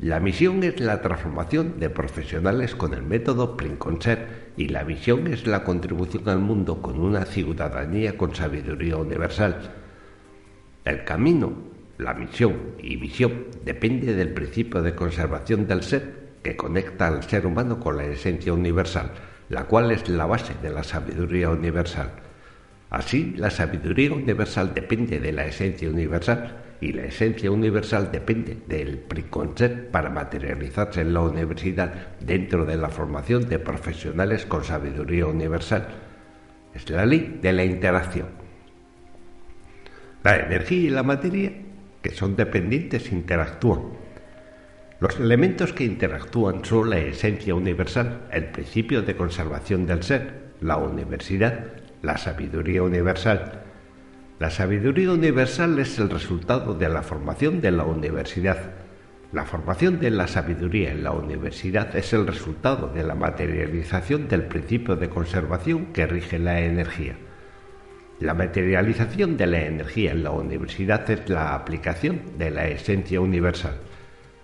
[SPEAKER 2] La misión es la transformación de profesionales con el método Princoncept y la visión es la contribución al mundo con una ciudadanía con sabiduría universal. El camino, la misión y visión depende del principio de conservación del ser que conecta al ser humano con la esencia universal, la cual es la base de la sabiduría universal. Así, la sabiduría universal depende de la esencia universal y la esencia universal depende del preconcept para materializarse en la universidad dentro de la formación de profesionales con sabiduría universal. Es la ley de la interacción. La energía y la materia, que son dependientes, interactúan. Los elementos que interactúan son la esencia universal, el principio de conservación del ser, la universidad, la sabiduría universal. La sabiduría universal es el resultado de la formación de la universidad. La formación de la sabiduría en la universidad es el resultado de la materialización del principio de conservación que rige la energía. La materialización de la energía en la universidad es la aplicación de la esencia universal.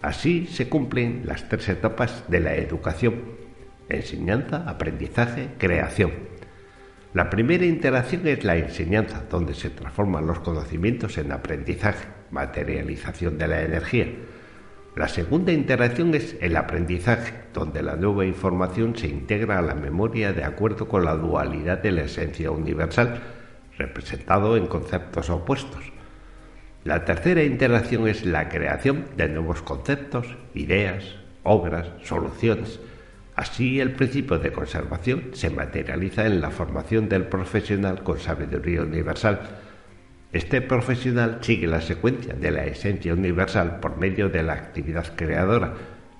[SPEAKER 2] Así se cumplen las tres etapas de la educación. Enseñanza, aprendizaje, creación. La primera interacción es la enseñanza, donde se transforman los conocimientos en aprendizaje, materialización de la energía. La segunda interacción es el aprendizaje, donde la nueva información se integra a la memoria de acuerdo con la dualidad de la esencia universal, representado en conceptos opuestos. La tercera interacción es la creación de nuevos conceptos, ideas, obras, soluciones, Así, el principio de conservación se materializa en la formación del profesional con sabiduría universal. Este profesional sigue la secuencia de la esencia universal por medio de la actividad creadora,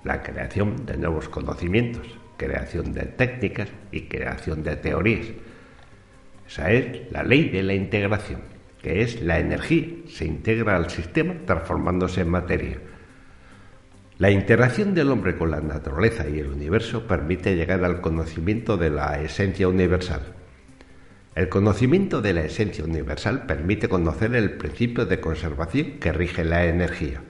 [SPEAKER 2] la creación de nuevos conocimientos, creación de técnicas y creación de teorías. Esa es la ley de la integración, que es la energía, se integra al sistema transformándose en materia. La interacción del hombre con la naturaleza y el universo permite llegar al conocimiento de la esencia universal. El conocimiento de la esencia universal permite conocer el principio de conservación que rige la energía.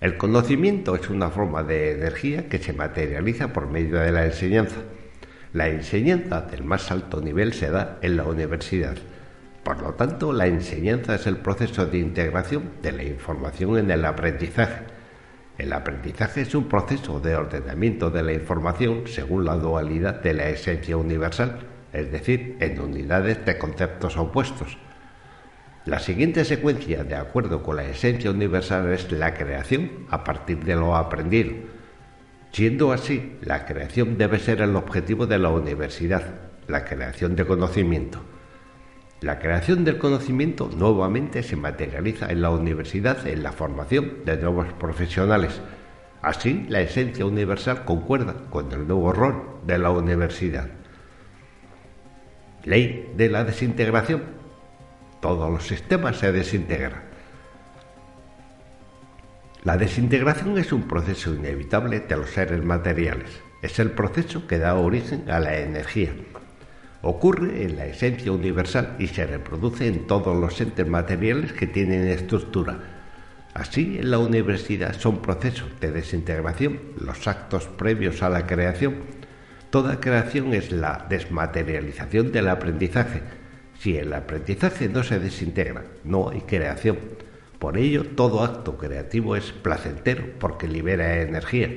[SPEAKER 2] El conocimiento es una forma de energía que se materializa por medio de la enseñanza. La enseñanza del más alto nivel se da en la universidad. Por lo tanto, la enseñanza es el proceso de integración de la información en el aprendizaje el aprendizaje es un proceso de ordenamiento de la información según la dualidad de la esencia universal, es decir, en unidades de conceptos opuestos. La siguiente secuencia, de acuerdo con la esencia universal, es la creación a partir de lo aprendido. Siendo así, la creación debe ser el objetivo de la universidad, la creación de conocimiento. La creación del conocimiento nuevamente se materializa en la universidad en la formación de nuevos profesionales. Así, la esencia universal concuerda con el nuevo rol de la universidad. Ley de la desintegración. Todos los sistemas se desintegran. La desintegración es un proceso inevitable de los seres materiales. Es el proceso que da origen a la energía. Ocurre en la esencia universal y se reproduce en todos los entes materiales que tienen estructura. Así, en la universidad son procesos de desintegración los actos previos a la creación. Toda creación es la desmaterialización del aprendizaje. Si el aprendizaje no se desintegra, no hay creación. Por ello, todo acto creativo es placentero porque libera energía.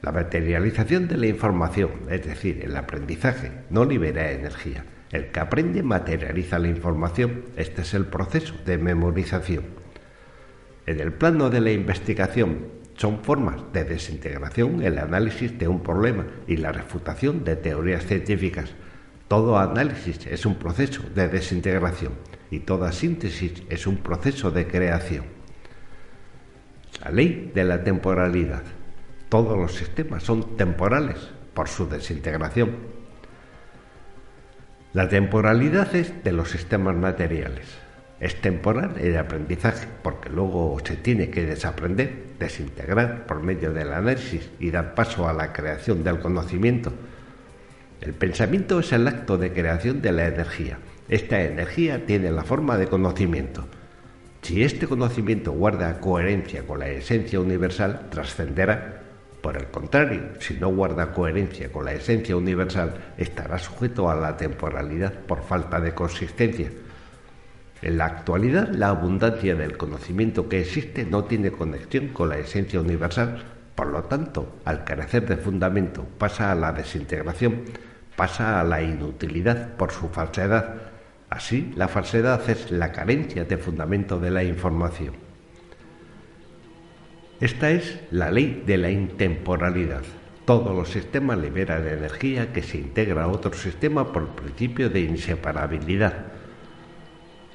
[SPEAKER 2] La materialización de la información, es decir, el aprendizaje, no libera energía. El que aprende materializa la información. Este es el proceso de memorización. En el plano de la investigación son formas de desintegración el análisis de un problema y la refutación de teorías científicas. Todo análisis es un proceso de desintegración y toda síntesis es un proceso de creación. La ley de la temporalidad. Todos los sistemas son temporales por su desintegración. La temporalidad es de los sistemas materiales. Es temporal el aprendizaje porque luego se tiene que desaprender, desintegrar por medio del análisis y dar paso a la creación del conocimiento. El pensamiento es el acto de creación de la energía esta energía tiene la forma de conocimiento. Si este conocimiento guarda coherencia con la esencia universal, trascenderá. Por el contrario, si no guarda coherencia con la esencia universal, estará sujeto a la temporalidad por falta de consistencia. En la actualidad, la abundancia del conocimiento que existe no tiene conexión con la esencia universal, por lo tanto, al carecer de fundamento, pasa a la desintegración, pasa a la inutilidad por su falsedad, Así, la falsedad es la carencia de fundamento de la información. Esta es la ley de la intemporalidad. Todos los sistemas liberan energía que se integra a otro sistema por el principio de inseparabilidad.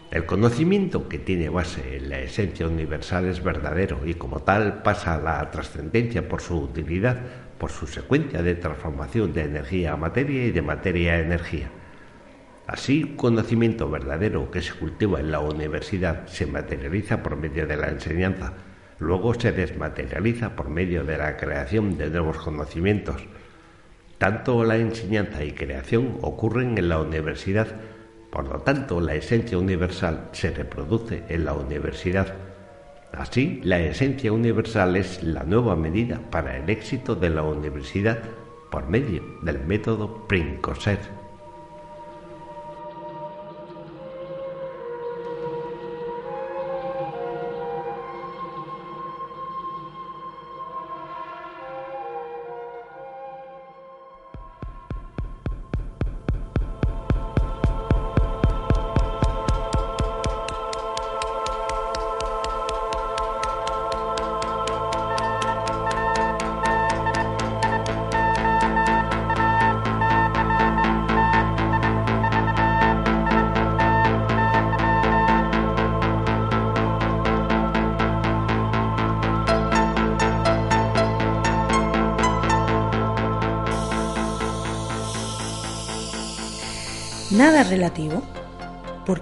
[SPEAKER 2] El conocimiento que tiene base en la esencia universal es verdadero y como tal pasa a la trascendencia por su utilidad, por su secuencia de transformación de energía a materia y de materia a energía. Así, conocimiento verdadero que se cultiva en la universidad se materializa por medio de la enseñanza, luego se desmaterializa por medio de la creación de nuevos conocimientos. Tanto la enseñanza y creación ocurren en la universidad, por lo tanto la esencia universal se reproduce en la universidad. Así, la esencia universal es la nueva medida para el éxito de la universidad por medio del método Princoset.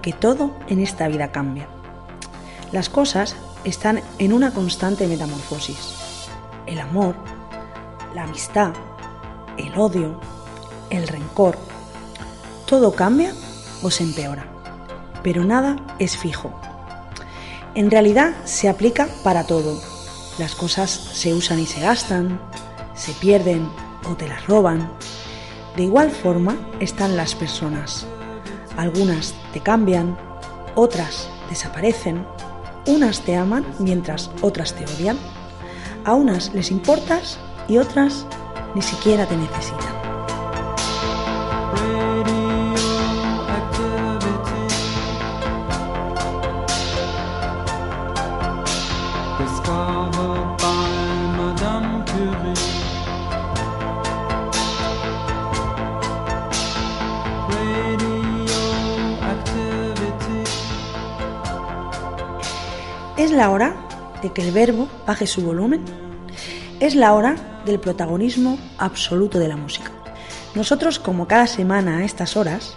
[SPEAKER 4] Porque todo en esta vida cambia. Las cosas están en una constante metamorfosis. El amor, la amistad, el odio, el rencor, todo cambia o se empeora, pero nada es fijo. En realidad se aplica para todo. Las cosas se usan y se gastan, se pierden o te las roban, de igual forma están las personas. Algunas te cambian, otras desaparecen, unas te aman mientras otras te odian, a unas les importas y otras ni siquiera te necesitan. La hora de que el verbo baje su volumen. Es la hora del protagonismo absoluto de la música. Nosotros, como cada semana a estas horas,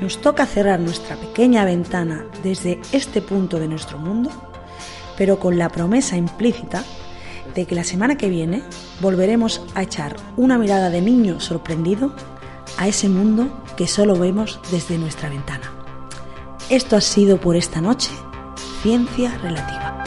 [SPEAKER 4] nos toca cerrar nuestra pequeña ventana desde este punto de nuestro mundo,
[SPEAKER 5] pero con la promesa implícita de que la semana que viene volveremos a echar una mirada de niño sorprendido a ese mundo que solo vemos desde nuestra ventana. Esto ha sido por esta noche Ciencia Relativa.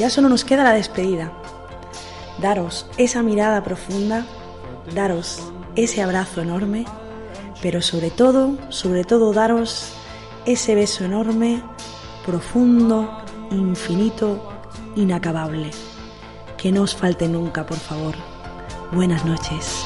[SPEAKER 5] Ya solo nos queda la despedida. Daros esa mirada profunda, daros ese abrazo enorme, pero sobre todo, sobre todo daros ese beso enorme, profundo, infinito, inacabable. Que no os falte nunca, por favor. Buenas noches.